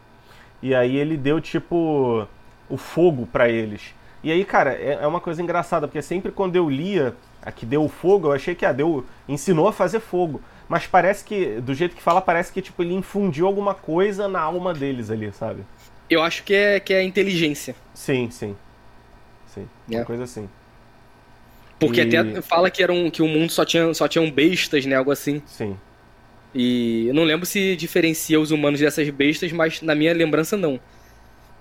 E aí ele deu, tipo, o fogo para eles. E aí, cara, é, é uma coisa engraçada, porque sempre quando eu lia a que deu fogo, eu achei que a ah, deu ensinou a fazer fogo. Mas parece que, do jeito que fala, parece que tipo, ele infundiu alguma coisa na alma deles ali, sabe? Eu acho que é, que é inteligência. Sim, sim. Sim, é. uma coisa assim. Porque e... até fala que, era um, que o mundo só tinha, só tinham bestas, né? Algo assim. Sim. E eu não lembro se diferencia os humanos dessas bestas, mas na minha lembrança não.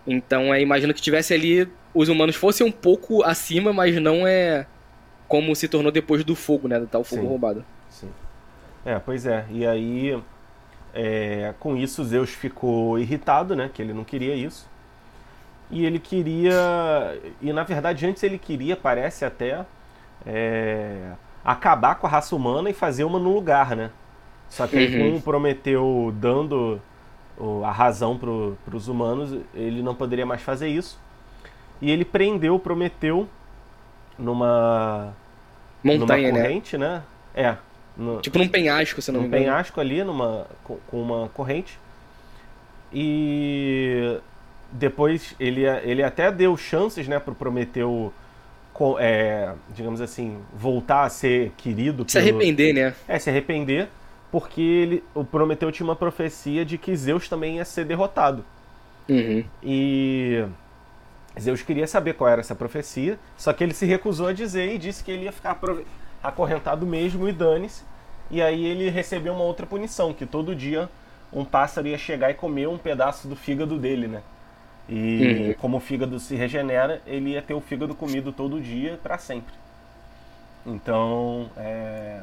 Então, é, imagino que tivesse ali os humanos fossem um pouco acima, mas não é como se tornou depois do fogo, né? Do tal fogo sim, roubado. Sim. É, pois é. E aí, é, com isso, Zeus ficou irritado, né? Que ele não queria isso. E ele queria. E na verdade, antes ele queria, parece até, é, acabar com a raça humana e fazer uma no lugar, né? Só que uhum. com Prometeu dando a razão para os humanos, ele não poderia mais fazer isso. E ele prendeu Prometeu numa montanha, numa né? corrente, né? né? É. No, tipo num penhasco, se não me engano. Um penhasco ali, numa, com, com uma corrente. E depois ele, ele até deu chances, né, pro Prometeu, é, digamos assim, voltar a ser querido. Se pelo... arrepender, né? É, se arrepender porque ele, o Prometeu tinha uma profecia de que Zeus também ia ser derrotado. Uhum. E Zeus queria saber qual era essa profecia, só que ele se recusou a dizer e disse que ele ia ficar acorrentado mesmo e dane-se. E aí ele recebeu uma outra punição, que todo dia um pássaro ia chegar e comer um pedaço do fígado dele, né? E uhum. como o fígado se regenera, ele ia ter o fígado comido todo dia para sempre. Então, é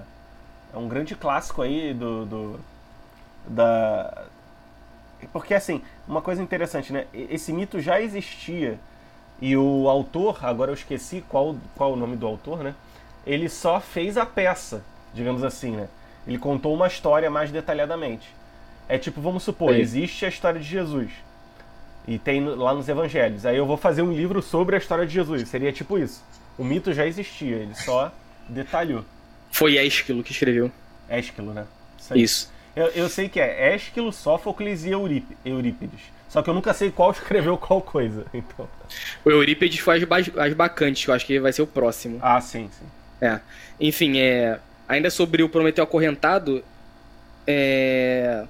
é um grande clássico aí do, do da porque assim uma coisa interessante né esse mito já existia e o autor agora eu esqueci qual qual o nome do autor né ele só fez a peça digamos assim né ele contou uma história mais detalhadamente é tipo vamos supor Sim. existe a história de Jesus e tem lá nos evangelhos aí eu vou fazer um livro sobre a história de Jesus seria tipo isso o mito já existia ele só detalhou foi Ésquilo que escreveu. Ésquilo, né? Isso. Eu, eu, sei que é Ésquilo, Sófocles e Eurípides. Só que eu nunca sei qual escreveu qual coisa. Então. O Eurípides faz as bacantes, que eu acho que vai ser o próximo. Ah, sim, sim. É. Enfim, é, ainda sobre o Prometeu Acorrentado, é,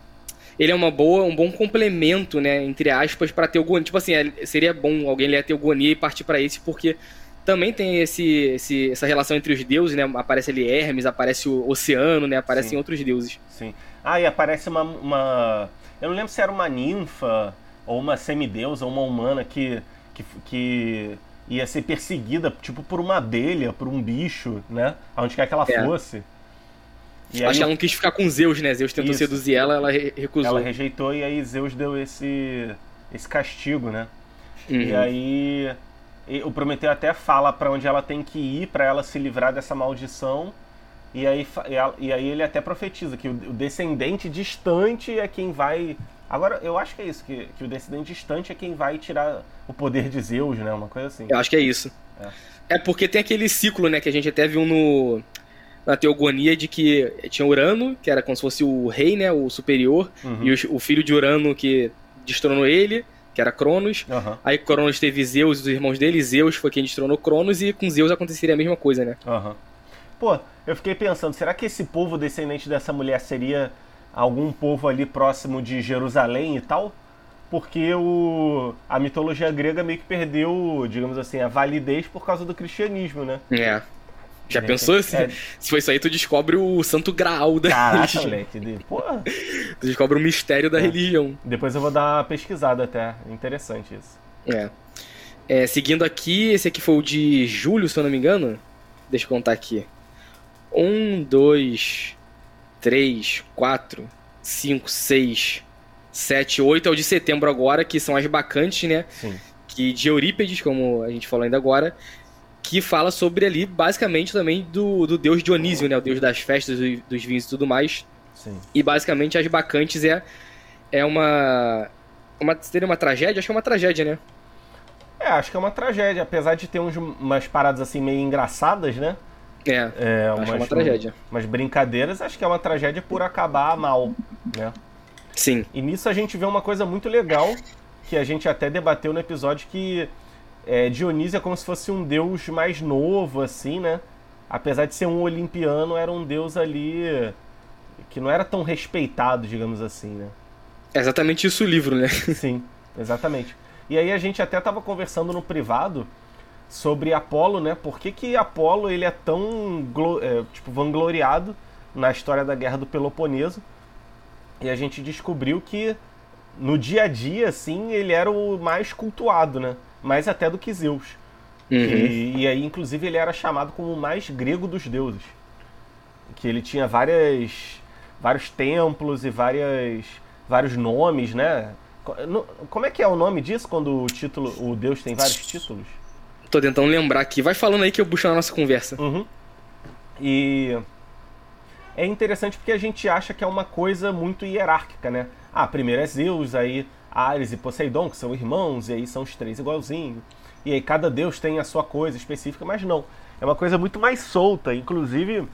ele é uma boa, um bom complemento, né, entre aspas, para Teogonia. Tipo assim, é, seria bom alguém ler a Teogonia e partir para esse, porque também tem esse, esse, essa relação entre os deuses, né? Aparece ali Hermes, aparece o oceano, né? Aparecem Sim. outros deuses. Sim. Ah, e aparece uma, uma, Eu não lembro se era uma ninfa ou uma semideusa ou uma humana que, que, que ia ser perseguida, tipo, por uma abelha, por um bicho, né? Aonde quer que ela é. fosse. E Acho que ela não quis ficar com Zeus, né? Zeus tentou Isso. seduzir ela, ela recusou. Ela rejeitou e aí Zeus deu esse, esse castigo, né? Uhum. E aí o Prometeu até fala para onde ela tem que ir para ela se livrar dessa maldição. E aí, e aí ele até profetiza que o descendente distante é quem vai. Agora, eu acho que é isso, que, que o descendente distante é quem vai tirar o poder de Zeus, né? Uma coisa assim. Eu acho que é isso. É, é porque tem aquele ciclo, né, que a gente até viu no, na teogonia de que tinha Urano, que era como se fosse o rei, né, o superior, uhum. e o, o, filho de Urano que destronou ele que era Cronos. Uhum. Aí Cronos teve Zeus e os irmãos dele. Zeus foi quem destronou Cronos e com Zeus aconteceria a mesma coisa, né? Uhum. Pô, eu fiquei pensando, será que esse povo descendente dessa mulher seria algum povo ali próximo de Jerusalém e tal? Porque o, a mitologia grega meio que perdeu, digamos assim, a validez por causa do cristianismo, né? É. Já pensou? Se, é... se for isso aí, tu descobre o santo graal da Caraca, moleque. Porra. Tu descobre o mistério da é. religião. Depois eu vou dar uma pesquisada até. Interessante isso. É. é. Seguindo aqui, esse aqui foi o de julho, se eu não me engano. Deixa eu contar aqui. Um, dois, três, quatro, cinco, seis, sete, oito. É o de setembro agora, que são as bacantes, né? Sim. Que de Eurípedes, como a gente falou ainda agora que fala sobre ali, basicamente, também do, do deus Dionísio, né? O deus das festas, dos vinhos e tudo mais. Sim. E basicamente as bacantes é, é uma, uma. Seria uma tragédia? Acho que é uma tragédia, né? É, acho que é uma tragédia, apesar de ter uns, umas paradas assim meio engraçadas, né? É, é acho umas, é uma tragédia. Umas brincadeiras, acho que é uma tragédia por acabar mal, né? Sim. E nisso a gente vê uma coisa muito legal, que a gente até debateu no episódio que é, Dionísio é como se fosse um deus mais novo, assim, né? Apesar de ser um olimpiano, era um deus ali que não era tão respeitado, digamos assim, né? É exatamente isso o livro, né? Sim, exatamente. E aí a gente até estava conversando no privado sobre Apolo, né? Por que, que Apolo ele é tão é, tipo vangloriado na história da Guerra do Peloponeso? E a gente descobriu que no dia a dia, assim, ele era o mais cultuado, né? mais até do que Zeus. Uhum. E, e, aí, inclusive, ele era chamado como o mais grego dos deuses. Que ele tinha várias, vários templos e várias, vários nomes, né? Como é que é o nome disso quando o título, o deus tem vários títulos? Tô tentando lembrar aqui. Vai falando aí que eu busco na nossa conversa. Uhum. E é interessante porque a gente acha que é uma coisa muito hierárquica, né? Ah, primeiro é Zeus, aí Ares e Poseidon, que são irmãos, e aí são os três igualzinhos. E aí cada deus tem a sua coisa específica, mas não. É uma coisa muito mais solta. Inclusive,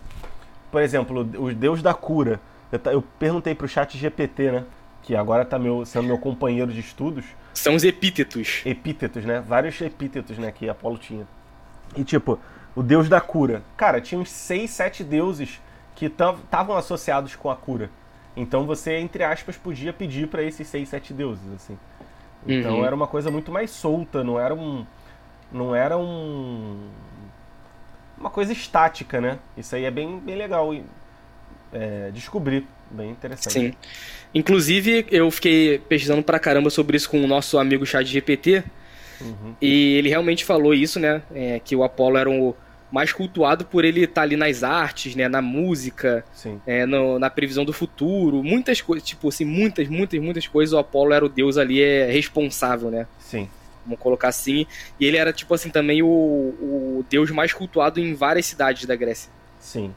por exemplo, o deus da cura. Eu, eu perguntei pro chat GPT, né? Que agora tá meu, sendo meu companheiro de estudos. São os epítetos. Epítetos, né? Vários epítetos, né? Que Apolo tinha. E tipo, o deus da cura. Cara, tinha uns seis, sete deuses que estavam associados com a cura. Então você, entre aspas, podia pedir para esses seis, sete deuses, assim. Então uhum. era uma coisa muito mais solta, não era um. Não era um. Uma coisa estática, né? Isso aí é bem, bem legal é, descobrir. Bem interessante. Sim. Inclusive, eu fiquei pesquisando pra caramba sobre isso com o nosso amigo Chat GPT. Uhum. E ele realmente falou isso, né? É, que o Apolo era um mais cultuado por ele estar tá ali nas artes, né, na música, é, no, na previsão do futuro, muitas coisas, tipo assim, muitas, muitas, muitas coisas, o Apolo era o deus ali é responsável, né? Sim. Vamos colocar assim. E ele era, tipo assim, também o, o deus mais cultuado em várias cidades da Grécia. Sim.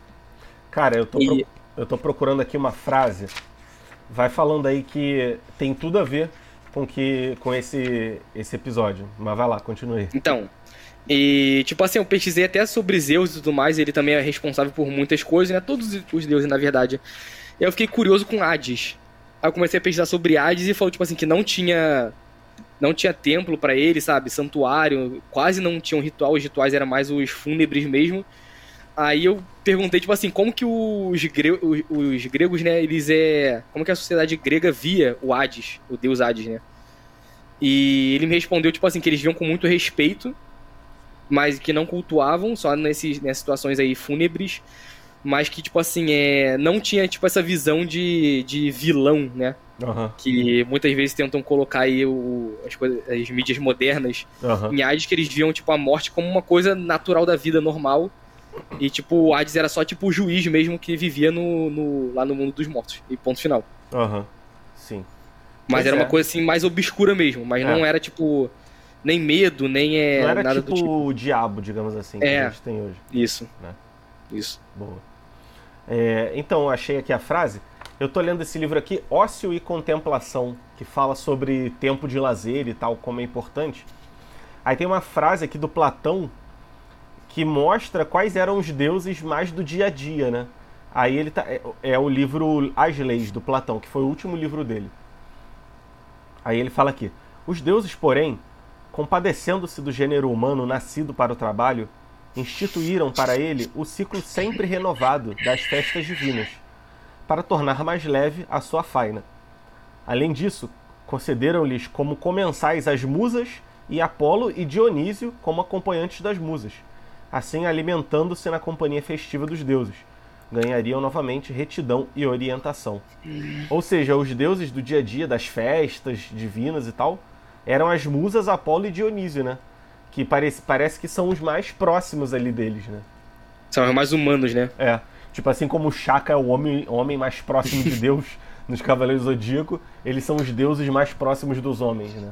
Cara, eu tô, e... pro... eu tô procurando aqui uma frase. Vai falando aí que tem tudo a ver com que com esse, esse episódio. Mas vai lá, continue. Então, e, tipo assim, eu pesquisei até sobre Zeus e tudo mais, ele também é responsável por muitas coisas, né? Todos os deuses, na verdade. Eu fiquei curioso com Hades. Aí eu comecei a pesquisar sobre Hades e falou, tipo assim, que não tinha não tinha templo para eles, sabe? Santuário, quase não tinham ritual, os rituais eram mais os fúnebres mesmo. Aí eu perguntei, tipo assim, como que os, gre os, os, gregos, né, eles é. Como que a sociedade grega via o Hades, o deus Hades, né? E ele me respondeu, tipo assim, que eles viam com muito respeito, mas que não cultuavam, só nesses, nessas situações aí fúnebres, mas que, tipo assim, é, não tinha, tipo, essa visão de, de vilão, né? Uhum. Que muitas vezes tentam colocar aí o, as, coisas, as mídias modernas uhum. em Hades, que eles viam, tipo, a morte como uma coisa natural da vida, normal. E, tipo, o Hades era só, tipo, o juiz mesmo que vivia no, no lá no mundo dos mortos. E ponto final. Aham, uhum. sim. Mas Pois era é. uma coisa, assim, mais obscura mesmo. Mas É. não era, tipo, nem medo, nem é Não era nada tipo do tipo. o diabo, digamos assim, que É. a gente tem hoje. Isso. Né? Isso. Boa. É, então, eu achei aqui a frase. Eu tô lendo esse livro aqui, Ócio e Contemplação, que fala sobre tempo de lazer e tal, como é importante. Aí tem uma frase aqui do Platão que mostra quais eram os deuses mais do dia a dia, né? Aí ele tá. É, é o livro As Leis, do Platão, que foi o último livro dele. Aí ele fala aqui: Os deuses, porém, compadecendo-se do gênero humano nascido para o trabalho, instituíram para ele o ciclo sempre renovado das festas divinas, para tornar mais leve a sua faina. Além disso, concederam-lhes como comensais as musas e Apolo e Dionísio como acompanhantes das musas, assim alimentando-se na companhia festiva dos deuses. Ganhariam novamente retidão e orientação. Ou seja, os deuses do dia a dia, das festas divinas e tal, eram as musas Apolo e Dionísio, né? Que parece, parece que são os mais próximos ali deles, né? São os mais humanos, né? É. Tipo assim como o Shaka é o homem, homem mais próximo de Deus nos Cavaleiros Zodíaco, eles são os deuses mais próximos dos homens, né?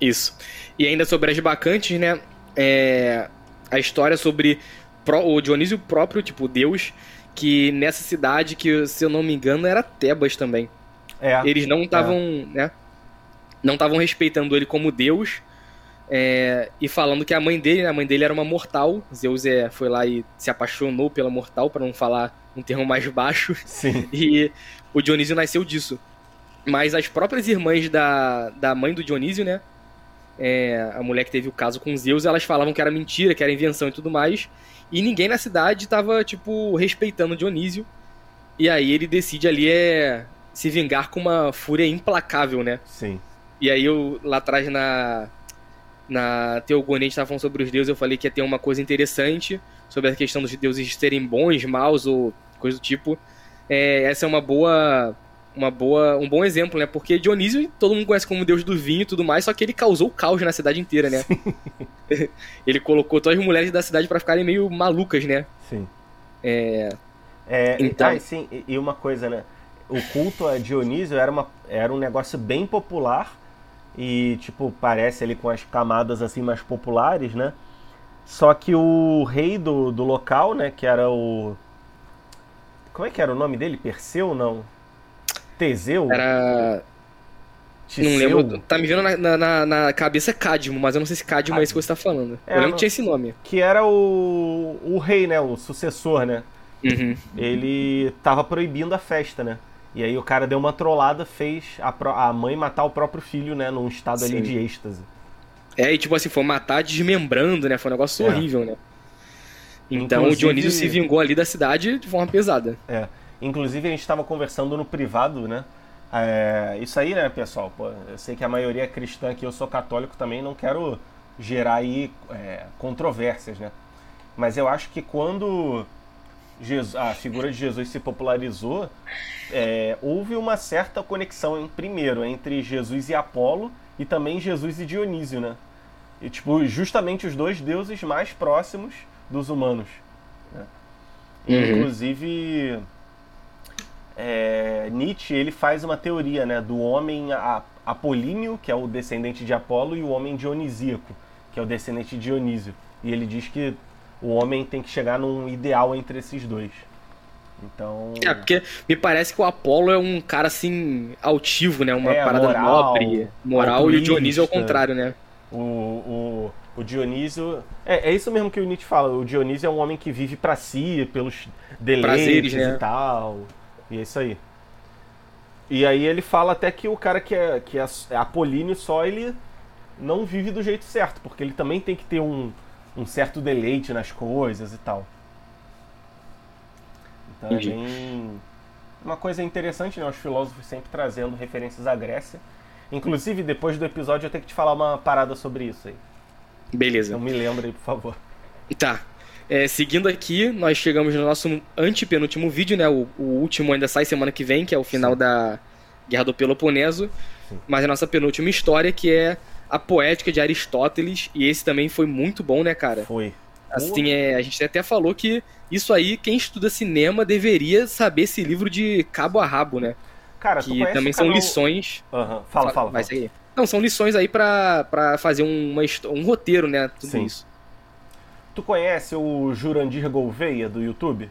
Isso. E ainda sobre as bacantes, né? É, a história sobre pró- o Dionísio próprio, tipo, Deus, que nessa cidade, que se eu não me engano, era Tebas também. É. Eles não estavam, né? Não estavam respeitando ele como Deus. é, e falando que a mãe dele, né, a mãe dele era uma mortal. Zeus é, foi lá e se apaixonou pela mortal, para não falar um termo mais baixo. Sim. E o Dionísio nasceu disso. Mas as próprias irmãs da, da mãe do Dionísio, né? É, a mulher que teve o caso com Zeus, elas falavam que era mentira, que era invenção e tudo mais. E ninguém na cidade tava, tipo, respeitando o Dionísio. E aí ele decide ali é se vingar com uma fúria implacável, né? Sim. E aí eu, lá atrás na, na Teogonia, a gente tava falando sobre os deuses, eu falei que ia ter uma coisa interessante sobre a questão dos deuses serem bons, maus ou coisa do tipo. É, essa é uma boa uma boa um bom exemplo, né? Porque Dionísio todo mundo conhece como deus do vinho e tudo mais, só que ele causou caos na cidade inteira, né? ele colocou todas as mulheres da cidade pra ficarem meio malucas, né? Sim. É, É, Então- ah, e sim, e- e uma coisa, né? O culto a Dionísio era, uma, era um negócio bem popular e, tipo, parece ali com as camadas assim mais populares, né? Só que o rei do, do local, né, que era o... Como é que era o nome dele? Perseu, não? Teseu? era. Tiseu? Não lembro. Tá me vendo na, na- na, cabeça Cadmo, mas eu não sei se Cadmo é esse que você tá falando. É, eu lembro que tinha esse nome. Que era o, o rei, né? O sucessor, né? Uhum. ele tava proibindo a festa, né? E aí o cara deu uma trollada, fez a, a mãe matar o próprio filho, né? Num estado ali Sim. de êxtase. É, e tipo assim, foi matar desmembrando, né? Foi um negócio É. horrível, né? Então Inclusive- o Dionísio se vingou ali da cidade de forma pesada. É. Inclusive a gente tava conversando no privado, né? É, isso aí, né, pessoal? Pô, eu sei que a maioria é cristã aqui, eu sou católico também, não quero gerar aí é, controvérsias, né? Mas eu acho que quando Jesus- a figura de Jesus se popularizou, é, houve uma certa conexão, em, primeiro, entre Jesus e Apolo e também Jesus e Dionísio, né? E, tipo, justamente os dois deuses mais próximos dos humanos. né? Uhum. Inclusive, é, Nietzsche ele faz uma teoria né, do homem apolíneo, que é o descendente de Apolo, e o homem dionisíaco, que é o descendente de Dionísio. E ele diz que o homem tem que chegar num ideal entre esses dois. Então. É, porque me parece que o Apolo é um cara assim, altivo, né? Uma É, parada moral, nobre, moral, e o. Dionísio é o contrário, né? O, o, o Dionísio. É, é isso mesmo que o Nietzsche fala. O Dionísio é um homem que vive pra si, pelos deleites Prazeres, né? e tal. E é isso aí. E aí ele fala até que o cara que é, que é apolíneo só ele não vive do jeito certo, porque ele também tem que ter um, um certo deleite nas coisas e tal. Então é bem. Uma coisa interessante, né? Os filósofos sempre trazendo referências à Grécia. Inclusive, depois do episódio, eu tenho que te falar uma parada sobre isso aí. Beleza. Então me lembra aí, por favor. Tá. É, seguindo aqui, nós chegamos no nosso antepenúltimo vídeo, né? O, o, último ainda sai semana que vem, que é o final Sim. da Guerra do Peloponeso. Sim. Mas a nossa penúltima história, que é a poética de Aristóteles. E esse também foi muito bom, né, cara? Foi. Assim, é, a gente até falou que isso aí, quem estuda cinema deveria saber esse livro de cabo a rabo, né? Cara, que também são canal... lições. Uhum. Fala, fala. Mas aí. Não, são lições aí pra, pra fazer uma, um roteiro, né? Tudo Sim. isso. Tu conhece o Jurandir Gouveia do YouTube?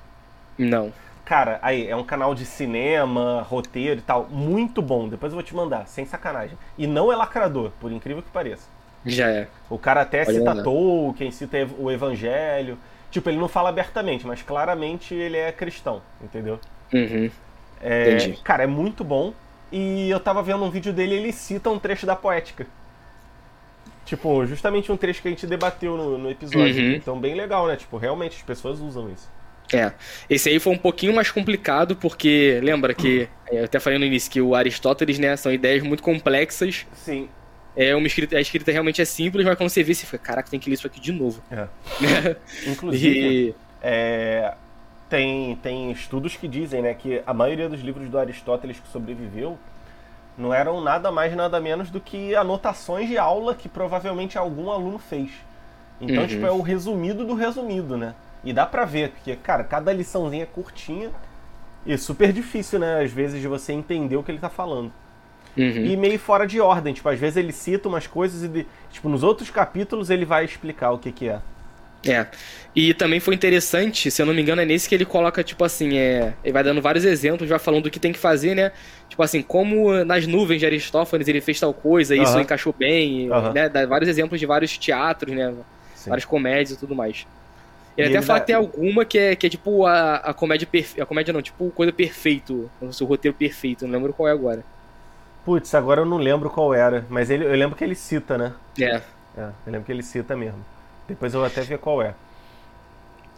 Não. Cara, aí, é um canal de cinema, roteiro e tal, muito bom. Depois eu vou te mandar, sem sacanagem. E não é lacrador, por incrível que pareça. Já é. O cara até Olha cita Tolkien, cita o Evangelho. Tipo, ele não fala abertamente, mas claramente ele é cristão, entendeu? Uhum. É, Entendi. Cara, é muito bom. E eu tava vendo um vídeo dele ele cita um trecho da poética. Tipo, justamente um trecho que a gente debateu no, no episódio. Uhum. Então, bem legal, né? Tipo, realmente as pessoas usam isso. É. Esse aí foi um pouquinho mais complicado, porque lembra que, eu até falei no início, que o Aristóteles, né, são ideias muito complexas. Sim. É uma escrita, a escrita realmente é simples, mas quando você vê, você fica, caraca, tem que ler isso aqui de novo. É. Inclusive, e... é, tem, tem estudos que dizem né, que a maioria dos livros do Aristóteles que sobreviveu não eram nada mais nada menos do que anotações de aula que provavelmente algum aluno fez. Então, uhum. tipo, é o resumido do resumido, né? E dá pra ver, porque, cara, cada liçãozinha é curtinha e super difícil, né? Às vezes, de você entender o que ele tá falando. Uhum. E meio fora de ordem, tipo, às vezes ele cita umas coisas e, tipo, nos outros capítulos ele vai explicar o que que é. É. E também foi interessante, se eu não me engano, é nesse que ele coloca, tipo assim, é, ele vai dando vários exemplos, vai falando do que tem que fazer, né? Tipo assim, como nas nuvens de Aristófanes ele fez tal coisa, isso encaixou bem, né? Dá vários exemplos de vários teatros, né? Sim. Várias comédias e tudo mais. Ele e até fala dá... que tem alguma que é, que é tipo a, a comédia perfeita. A comédia não, tipo coisa perfeito. O roteiro perfeito, não lembro qual é agora. Putz, agora eu não lembro qual era, mas ele, eu lembro que ele cita, né? É. É, eu lembro que ele cita mesmo. Depois eu vou até ver qual é.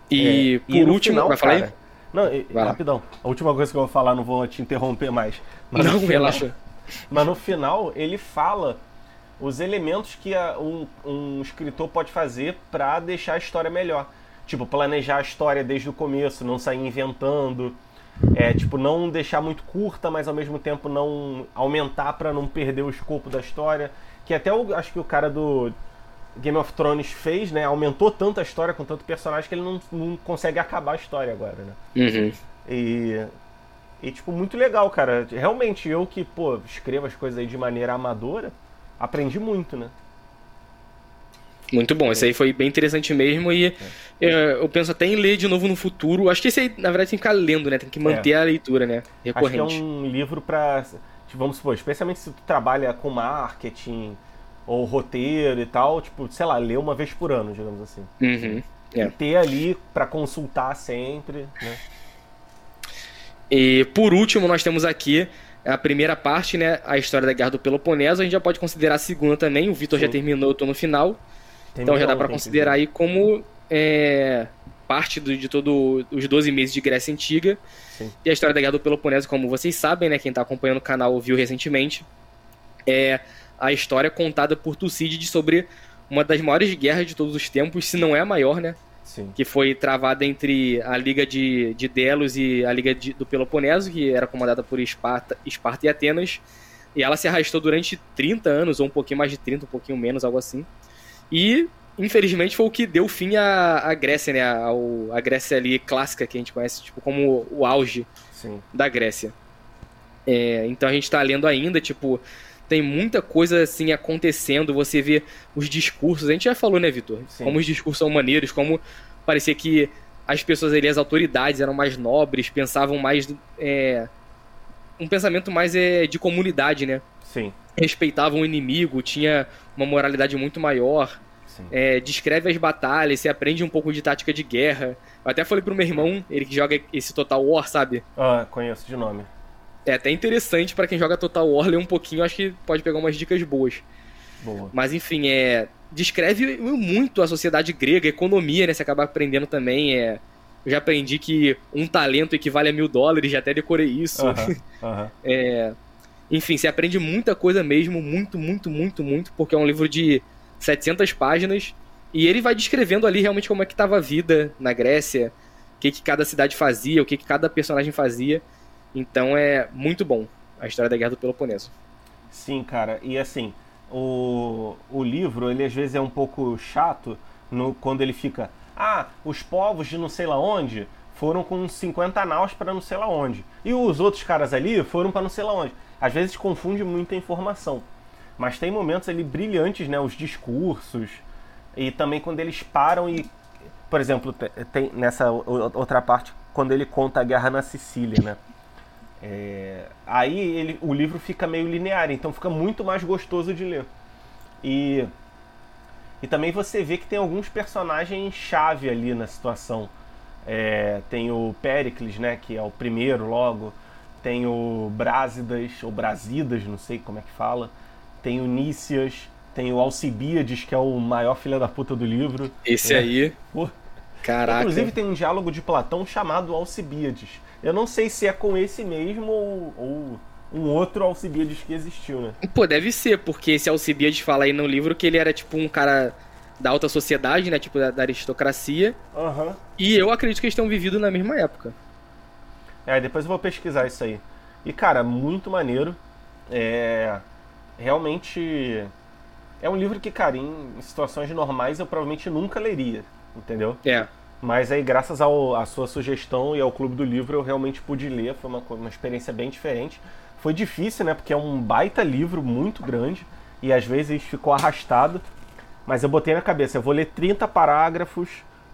E é, por e último, final, vai falar cara, aí? Não, e, rapidão. A última coisa que eu vou falar, não vou te interromper mais. Mas não, final, relaxa. Mas no final, ele fala os elementos que a, um, um escritor pode fazer para deixar a história melhor. Tipo, planejar a história desde o começo, não sair inventando. É, tipo, não deixar muito curta, mas ao mesmo tempo não aumentar para não perder o escopo da história. Que até eu acho que o cara do Game of Thrones fez, né? Aumentou tanto a história com tanto personagem que ele não, não consegue acabar a história agora, né? Uhum. E, e, tipo, muito legal, cara. Realmente, eu que, pô, escrevo as coisas aí de maneira amadora, aprendi muito, né? Muito bom, esse aí foi bem interessante mesmo e é. eu penso até em ler de novo no futuro. Acho que esse aí, na verdade, tem que ficar lendo, né? Tem que manter é. a leitura, né? Recorrente. Acho que é um livro pra, tipo, vamos supor, especialmente se tu trabalha com marketing, ou roteiro e tal, tipo, sei lá, ler uma vez por ano, digamos assim. Uhum, é. E ter ali para consultar sempre, né? E por último, nós temos aqui a primeira parte, né? A história da Guerra do Peloponeso. A gente já pode considerar a segunda também. O Vitor já terminou, eu tô no final. Tem então já dá para considerar aí como é, parte do, de todos os 12 meses de Grécia Antiga. Sim. E a história da Guerra do Peloponeso, como vocês sabem, né? Quem tá acompanhando o canal viu recentemente. É a história contada por Tucídides sobre uma das maiores guerras de todos os tempos, se não é a maior, né? Sim. Que foi travada entre a Liga de, de Delos e a Liga de, do Peloponeso, que era comandada por Esparta, Esparta e Atenas. E ela se arrastou durante 30 anos, ou um pouquinho mais de 30, um pouquinho menos, algo assim. E, infelizmente, foi o que deu fim à, à Grécia, né? A, a Grécia ali clássica, que a gente conhece tipo, como o auge Sim. da Grécia. É, então a gente tá lendo ainda, tipo, tem muita coisa assim acontecendo, você vê os discursos, a gente já falou, né, Vitor? Como os discursos são maneiros, como parecia que as pessoas ali, as autoridades eram mais nobres, pensavam mais. É, um pensamento mais é, de comunidade, né? Sim. Respeitavam o inimigo, tinha uma moralidade muito maior. É, descreve as batalhas, você aprende um pouco de tática de guerra. Eu até falei pro meu irmão, ele que joga esse Total War, sabe? Ah, conheço de nome. É até interessante para quem joga Total War ler um pouquinho, acho que pode pegar umas dicas boas. Boa. Mas enfim, é descreve muito a sociedade grega, a economia, né? Você acaba aprendendo também. É, eu já aprendi que um talento equivale a mil dólares, já até decorei isso. Uh -huh, uh -huh. é, enfim, você aprende muita coisa mesmo, muito, muito, muito, muito, porque é um livro de 700 páginas e ele vai descrevendo ali realmente como é que estava a vida na Grécia, o que, que cada cidade fazia, o que, que cada personagem fazia. Então é muito bom a história da Guerra do Peloponeso. Sim, cara, e assim, o, o livro, ele às vezes é um pouco chato no, quando ele fica. Ah, os povos de não sei lá onde foram com 50 naus para não sei lá onde. E os outros caras ali foram para não sei lá onde. Às vezes confunde muita informação. Mas tem momentos ali brilhantes, né? Os discursos. E também quando eles param e. Por exemplo, tem nessa outra parte, quando ele conta a guerra na Sicília, né? É, aí ele, o livro fica meio linear, então fica muito mais gostoso de ler. E, e também você vê que tem alguns personagens chave ali na situação. É, tem o Pericles, né, que é o primeiro logo. Tem o Brásidas, ou Brasidas, não sei como é que fala. Tem o Nícias, tem o Alcibíades, que é o maior filho da puta do livro. Esse é. aí. Pô. Caraca. Inclusive tem um diálogo de Platão chamado Alcibíades. Eu não sei se é com esse mesmo ou, ou um outro Alcibíades que existiu, né? Pô, deve ser, porque esse Alcibíades fala aí no livro que ele era tipo um cara da alta sociedade, né? Tipo, da, da aristocracia. Uhum. E eu acredito que eles tenham vivido na mesma época. É, depois eu vou pesquisar isso aí. E, cara, muito maneiro. É. Realmente. É um livro que, cara, em situações normais eu provavelmente nunca leria, entendeu? É. Mas aí, graças à sua sugestão e ao Clube do Livro, eu realmente pude ler. Foi uma, uma experiência bem diferente. Foi difícil, né? Porque é um baita livro muito grande e às vezes ficou arrastado. Mas eu botei na cabeça, eu vou ler 30 parágrafos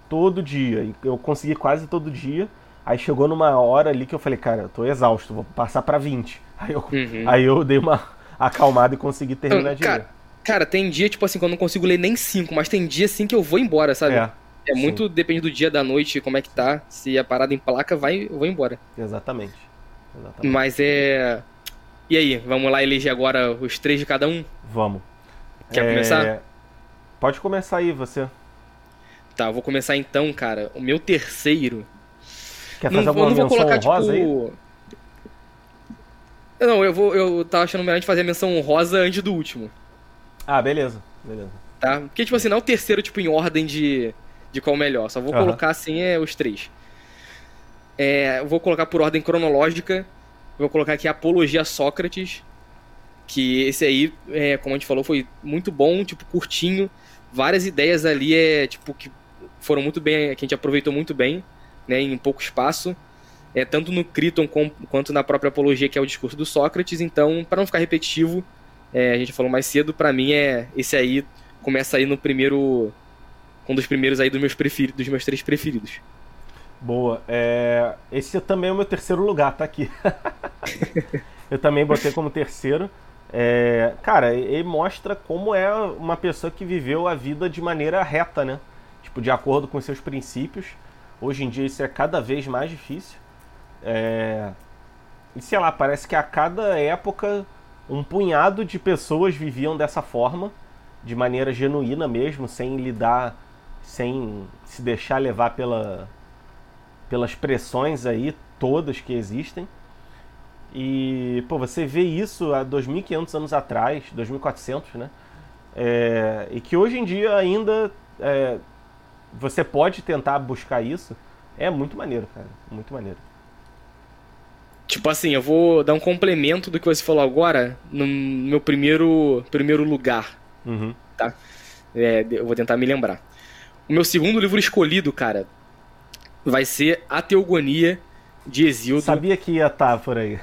todo dia. Eu consegui quase todo dia. Aí chegou numa hora ali que eu falei, cara, eu tô exausto, vou passar para 20. Aí eu, uhum. aí eu dei uma acalmada e consegui terminar de cara, ler. Cara, tem dia, tipo assim, que eu não consigo ler nem 5, mas tem dia assim que eu vou embora, sabe? É, é muito, depende do dia, da noite, como é que tá. Se a parada em placa, vai, eu vou embora. Exatamente. Exatamente. Mas é. E aí, vamos lá eleger agora os três de cada um? Vamos. Quer é... começar? Pode começar aí, você. Tá, eu vou começar então, cara. O meu terceiro. Quer fazer não, alguma não vou colocar, honrosa tipo... aí? Não, eu vou. Eu tava achando melhor de fazer a menção honrosa antes do último. Ah, beleza. Beleza. Tá? Porque, tipo assim, não é o terceiro, tipo, em ordem de, de qual melhor. Só vou uhum. colocar assim é os três. É, vou colocar por ordem cronológica. Vou colocar aqui Apologia Sócrates. Que esse aí, é, como a gente falou, foi muito bom, tipo, curtinho várias ideias ali é tipo que foram muito bem, que a gente aproveitou muito bem, né, em pouco espaço, é tanto no Criton quanto na própria apologia que é o discurso do Sócrates. Então, para não ficar repetitivo, é, a gente falou mais cedo, para mim é esse aí começa aí no primeiro um dos primeiros aí dos meus preferidos, dos meus três preferidos. Boa. É, esse também é o meu terceiro lugar, tá aqui. eu também botei como terceiro. É, cara, ele mostra como é uma pessoa que viveu a vida de maneira reta, né? Tipo, de acordo com seus princípios. Hoje em dia isso é cada vez mais difícil. É... E sei lá, parece que a cada época um punhado de pessoas viviam dessa forma, de maneira genuína mesmo, sem lidar, sem se deixar levar pela, pelas pressões aí todas que existem. E, pô, você vê isso há 2.500 anos atrás, 2.400, né? É, e que hoje em dia ainda é, você pode tentar buscar isso. É muito maneiro, cara. Muito maneiro. Tipo assim, eu vou dar um complemento do que você falou agora no meu primeiro, primeiro lugar. Uhum. Tá? É, eu vou tentar me lembrar. O meu segundo livro escolhido, cara, vai ser A Teogonia de Exildo. Sabia que ia estar tá por aí.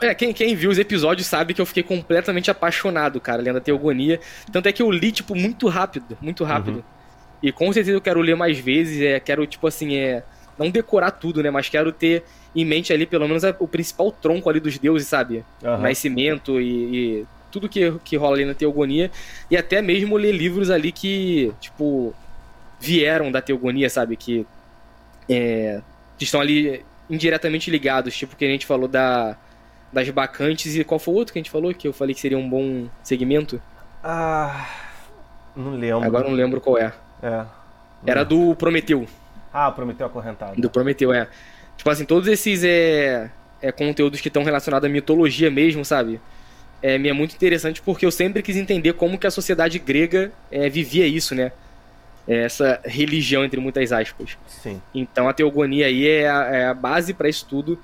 É, quem, quem viu os episódios sabe que eu fiquei completamente apaixonado, cara, lendo a Teogonia. Tanto é que eu li, tipo, muito rápido, muito rápido. Uhum. E com certeza eu quero ler mais vezes, é, quero, tipo assim, é, não decorar tudo, né? Mas quero ter em mente ali, pelo menos, o principal tronco ali dos deuses, sabe? Uhum. Nascimento e, e, tudo que, que rola ali na Teogonia. E até mesmo ler livros ali que, tipo, vieram da Teogonia, sabe? Que, é, que estão ali indiretamente ligados, tipo que a gente falou da das bacantes e qual foi o outro que a gente falou que eu falei que seria um bom segmento? Ah. Não lembro. Agora não lembro qual é. É. Era do Prometeu. Ah, Prometeu Acorrentado. Do Prometeu, é. Tipo assim, todos esses é, é conteúdos que estão relacionados à mitologia mesmo, sabe? É, me é muito interessante porque eu sempre quis entender como que a sociedade grega é, vivia isso, né? É, essa religião, entre muitas aspas. Sim. Então a teogonia aí é a, é a base para isso tudo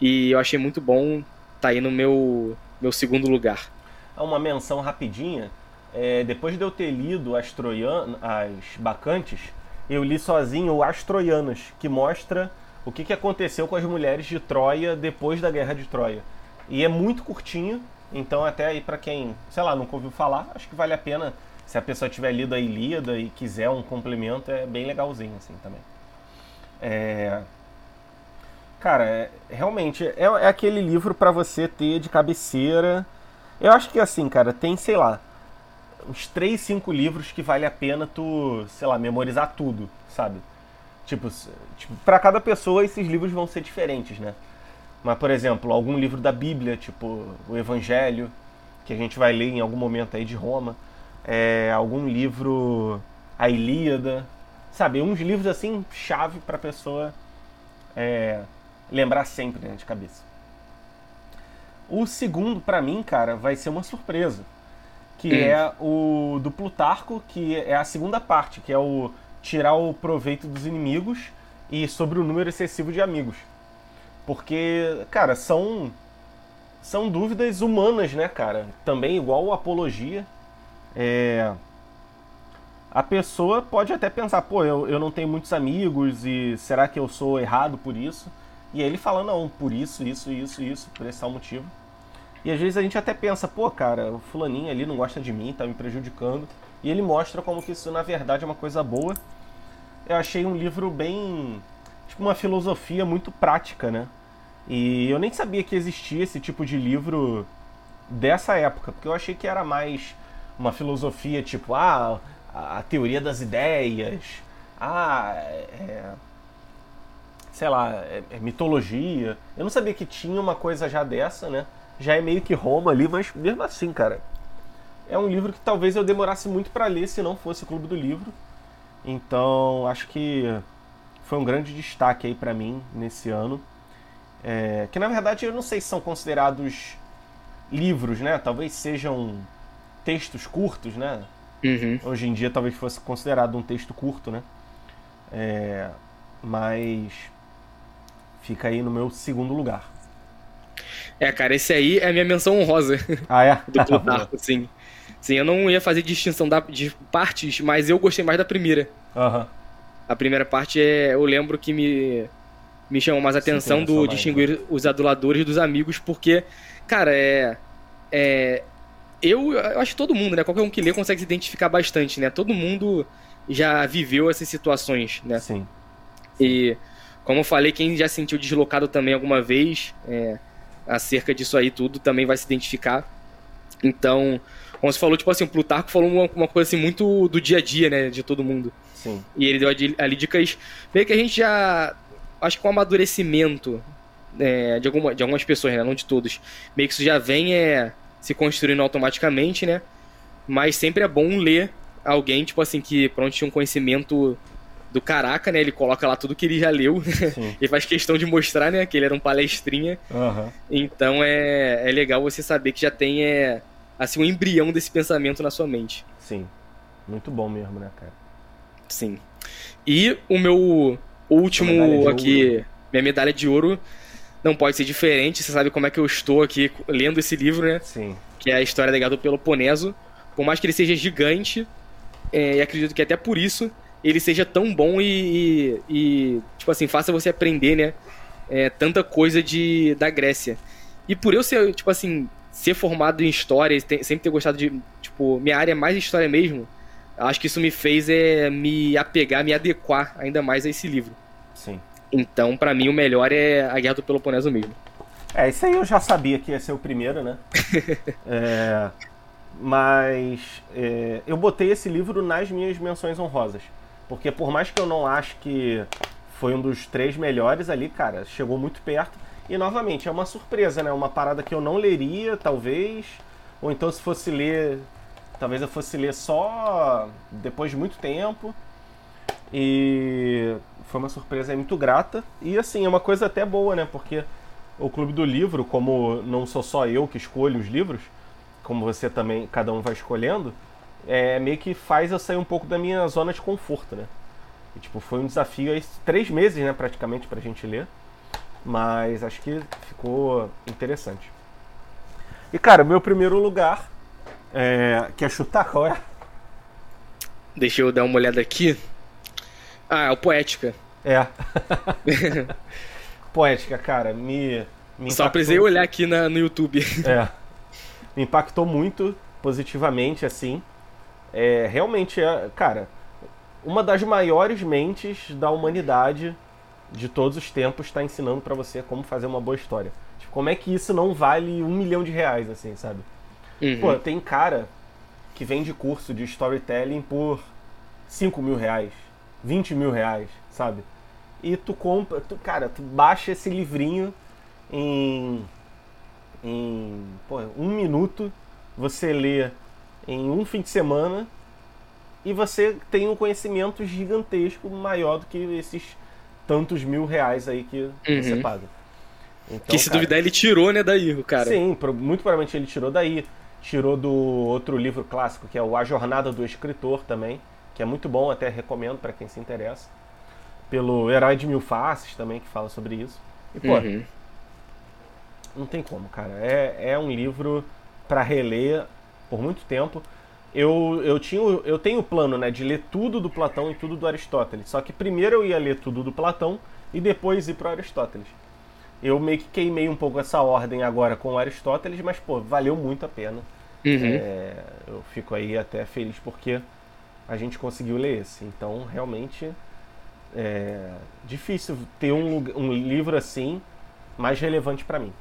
e eu achei muito bom tá aí no meu, meu segundo lugar. Uma menção rapidinha. É, depois de eu ter lido as, Troian, as Bacantes, eu li sozinho As Troianas, que mostra o que, que aconteceu com as mulheres de Troia depois da Guerra de Troia. E é muito curtinho, então até aí para quem, sei lá, nunca ouviu falar, acho que vale a pena se a pessoa tiver lido a Ilíada e quiser um complemento, é bem legalzinho assim também. É... Cara, é, realmente, é, é, aquele livro para você ter de cabeceira. Eu acho que assim, cara, tem, sei lá, uns 3, 5 livros que vale a pena tu, sei lá, memorizar tudo, sabe? Tipo, tipo para cada pessoa esses livros vão ser diferentes, né? Mas, por exemplo, algum livro da Bíblia, tipo o Evangelho, que a gente vai ler em algum momento aí de Roma, é, algum livro, a Ilíada, sabe? Uns livros assim, chave para pessoa é, lembrar sempre né, de cabeça. O segundo, para mim, cara, vai ser uma surpresa, que hum. é o do Plutarco, que é a segunda parte, que é o tirar o proveito dos inimigos e sobre o número excessivo de amigos. Porque, cara, são são dúvidas humanas, né, cara? Também igual apologia. É... A pessoa pode até pensar, pô, eu, eu não tenho muitos amigos e será que eu sou errado por isso? E aí ele fala, não, por isso, isso, isso, isso, por esse tal motivo. E às vezes a gente até pensa, pô, cara, o fulaninho ali não gosta de mim, tá me prejudicando. E ele mostra como que isso na verdade é uma coisa boa. Eu achei um livro bem. tipo, uma filosofia muito prática, né? E eu nem sabia que existia esse tipo de livro dessa época, porque eu achei que era mais uma filosofia tipo, ah, a teoria das ideias, ah, é, sei lá, é, é mitologia. Eu não sabia que tinha uma coisa já dessa, né? Já é meio que Roma ali, mas mesmo assim, cara, é um livro que talvez eu demorasse muito para ler se não fosse o Clube do Livro. Então, acho que foi um grande destaque aí para mim nesse ano. É, que na verdade eu não sei se são considerados livros, né? Talvez sejam textos curtos, né? Uhum. Hoje em dia talvez fosse considerado um texto curto, né? É, mas fica aí no meu segundo lugar. É, cara, esse aí é a minha menção honrosa. Ah, é? Do Plutarco, sim. Sim, eu não ia fazer distinção da, de partes, mas eu gostei mais da primeira. Uhum. A primeira parte é. Eu lembro que me, me chamou mais a atenção sim, do distinguir mais. os aduladores dos amigos, porque, cara, é. É. Eu, eu acho que todo mundo, né? Qualquer um que lê consegue se identificar bastante, né? Todo mundo já viveu essas situações, né? Sim. E, como eu falei, quem já sentiu deslocado também alguma vez é, acerca disso aí tudo também vai se identificar. Então, como você falou, tipo assim, o Plutarco falou uma, uma coisa assim muito do dia a dia, né, de todo mundo. Sim. E ele deu ali dicas meio que a gente já acho que com o amadurecimento é, de, alguma, de algumas pessoas, né, não de todos, meio que isso já vem é, se construindo automaticamente, né? Mas sempre é bom ler alguém, tipo assim, que pronto tinha um conhecimento do caraca, né? Ele coloca lá tudo que ele já leu. e faz questão de mostrar, né? Que ele era um palestrinha. Uhum. Então é, é legal você saber que já tem é, assim, um embrião desse pensamento na sua mente. Sim. Muito bom mesmo, né, cara? Sim. E o meu último aqui, minha medalha de ouro, não pode ser diferente. Você sabe como é que eu estou aqui lendo esse livro, né? Sim. Que é a história da Guerra do Peloponeso. Por mais que ele seja gigante, é, e acredito que até por isso ele seja tão bom e, e, e tipo assim, faça você aprender, né? É, tanta coisa de, da Grécia. E por eu ser, tipo assim, ser formado em história, sempre ter gostado de, tipo, minha área é mais história mesmo, acho que isso me fez é, me apegar, me adequar ainda mais a esse livro. Sim. Então, para mim, o melhor é a Guerra do Peloponeso mesmo. É, isso aí eu já sabia que ia ser o primeiro, né? é, mas é, eu botei esse livro nas minhas menções honrosas. Porque por mais que eu não ache que foi um dos três melhores ali, cara, chegou muito perto. E novamente, é uma surpresa, né? Uma parada que eu não leria, talvez. Ou então se fosse ler, Talvez eu fosse ler só depois de muito tempo. E foi uma surpresa muito grata. E assim, é uma coisa até boa, né? Porque o Clube do Livro, como não sou só eu que escolho os livros, como você também, cada um vai escolhendo, é meio que faz eu sair um pouco da minha zona de conforto, né? E, tipo, foi um desafio aí, três meses, né, praticamente, pra gente ler. Mas acho que ficou interessante. E, cara, meu primeiro lugar. É... Quer chutar qual é? Deixa eu dar uma olhada aqui. Ah, é o Poética. É. Poética, cara, me. me Só precisei olhar aqui na, no YouTube. É. Me impactou muito positivamente, assim. É, realmente é, cara, uma das maiores mentes da humanidade de todos os tempos está ensinando para você como fazer uma boa história. Tipo, como é que isso não vale um milhão de reais, assim, sabe? Uhum. Pô, tem cara que vende curso de storytelling por 5 mil reais, 20 mil reais, sabe? E tu compra, tu, cara, tu baixa esse livrinho em, em pô, um minuto, você lê em um fim de semana e você tem um conhecimento gigantesco maior do que esses tantos mil reais aí que uhum. você paga. Então, que se cara, duvidar ele tirou, né, daí, o cara. Sim, muito provavelmente ele tirou daí. Tirou do outro livro clássico, que é o A Jornada do Escritor também, que é muito bom, até recomendo para quem se interessa. Pelo Herói de Mil Faces também, que fala sobre isso. E, pô, uhum. não tem como, cara. É, é um livro para reler por muito tempo. Eu, eu, tinha, eu tenho o plano né, de ler tudo do Platão e tudo do Aristóteles. Só que primeiro eu ia ler tudo do Platão e depois ir para Aristóteles. Eu meio que queimei um pouco essa ordem agora com o Aristóteles, mas pô, valeu muito a pena. Uhum. É, eu fico aí até feliz porque a gente conseguiu ler esse. Então, realmente, é difícil ter um, um livro assim mais relevante para mim.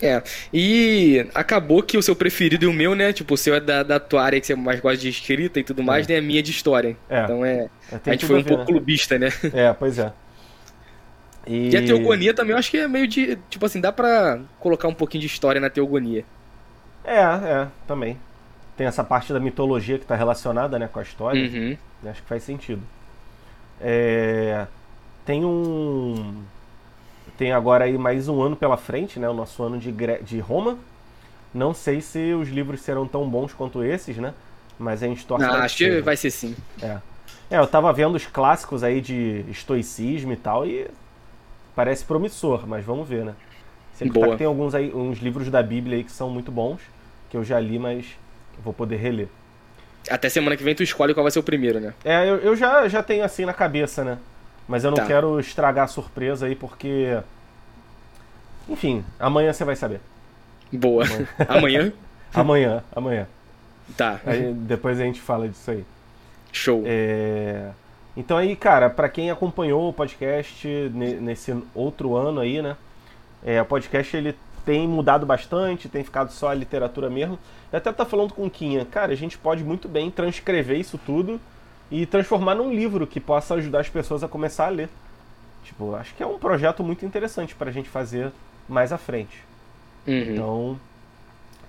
É, e acabou que o seu preferido e o meu, né? Tipo, o seu é da, da tua área que você mais gosta de escrita e tudo mais, é. né? A minha é de história. É. Então é. é a gente foi um ver, pouco né? clubista, né? É, pois é. E... e a teogonia também, eu acho que é meio de. Tipo assim, dá pra colocar um pouquinho de história na teogonia. É, é, também. Tem essa parte da mitologia que tá relacionada, né, com a história. Uhum. Acho que faz sentido. É... Tem um tem agora aí mais um ano pela frente, né? O nosso ano de, de Roma. Não sei se os livros serão tão bons quanto esses, né? Mas a gente torce Não, acho que vai ser sim. É. é, eu tava vendo os clássicos aí de estoicismo e tal e parece promissor, mas vamos ver, né? Sempre tá, tem alguns aí, uns livros da Bíblia aí que são muito bons, que eu já li, mas vou poder reler. Até semana que vem tu escolhe qual vai ser o primeiro, né? É, eu, eu já, já tenho assim na cabeça, né? Mas eu não tá. quero estragar a surpresa aí porque. Enfim, amanhã você vai saber. Boa. Amanhã? amanhã, amanhã. Tá. Aí, depois a gente fala disso aí. Show. É... Então aí, cara, para quem acompanhou o podcast nesse outro ano aí, né? É, o podcast ele tem mudado bastante, tem ficado só a literatura mesmo. Eu até tá falando com o Quinha, cara, a gente pode muito bem transcrever isso tudo e transformar num livro que possa ajudar as pessoas a começar a ler. Tipo, acho que é um projeto muito interessante para a gente fazer mais à frente. Uhum. Então,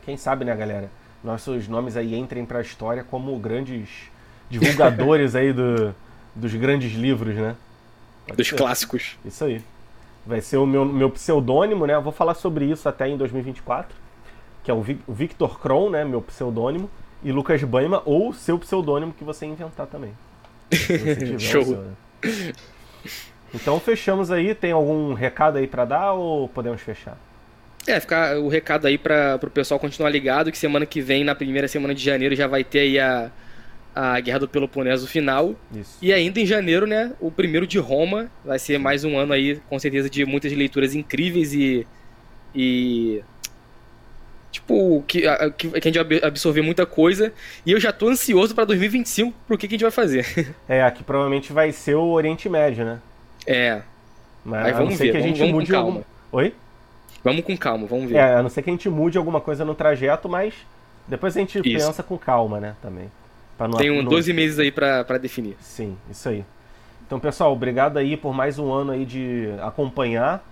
quem sabe, né, galera? Nossos nomes aí entrem para a história como grandes divulgadores aí do, dos grandes livros, né? Pode dos ser. clássicos. Isso aí. Vai ser o meu, meu pseudônimo, né? Eu vou falar sobre isso até em 2024, que é o Victor Kron, né? Meu pseudônimo e Lucas Baima ou seu pseudônimo que você inventar também. Show. Então fechamos aí. Tem algum recado aí para dar ou podemos fechar? É, ficar o recado aí para o pessoal continuar ligado que semana que vem, na primeira semana de janeiro, já vai ter aí a, a Guerra do Peloponeso final. Isso. E ainda em janeiro, né, o primeiro de Roma. Vai ser mais um ano aí, com certeza, de muitas leituras incríveis e, e tipo, que, que, que a gente vai absorver muita coisa. E eu já tô ansioso pra 2025 pro que, que a gente vai fazer. É, aqui provavelmente vai ser o Oriente Médio, né? É. Mas, Mas vamos ver, que a gente vamos, mude calma. Algum... Oi? Vamos com calma, vamos ver. É, a não ser que a gente mude alguma coisa no trajeto, mas depois a gente isso. pensa com calma, né, também. Não, Tem um 12 meses aí pra definir. Sim, isso aí. Então, pessoal, obrigado aí por mais um ano aí de acompanhar.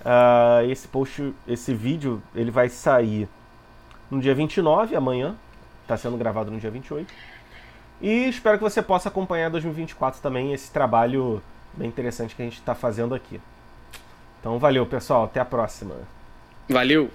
Uh, esse post, esse vídeo, ele vai sair no dia 29, amanhã. está sendo gravado no dia 28. E espero que você possa acompanhar 2024 também, esse trabalho bem interessante que a gente está fazendo aqui. Então valeu, pessoal. Até a próxima. Valeu!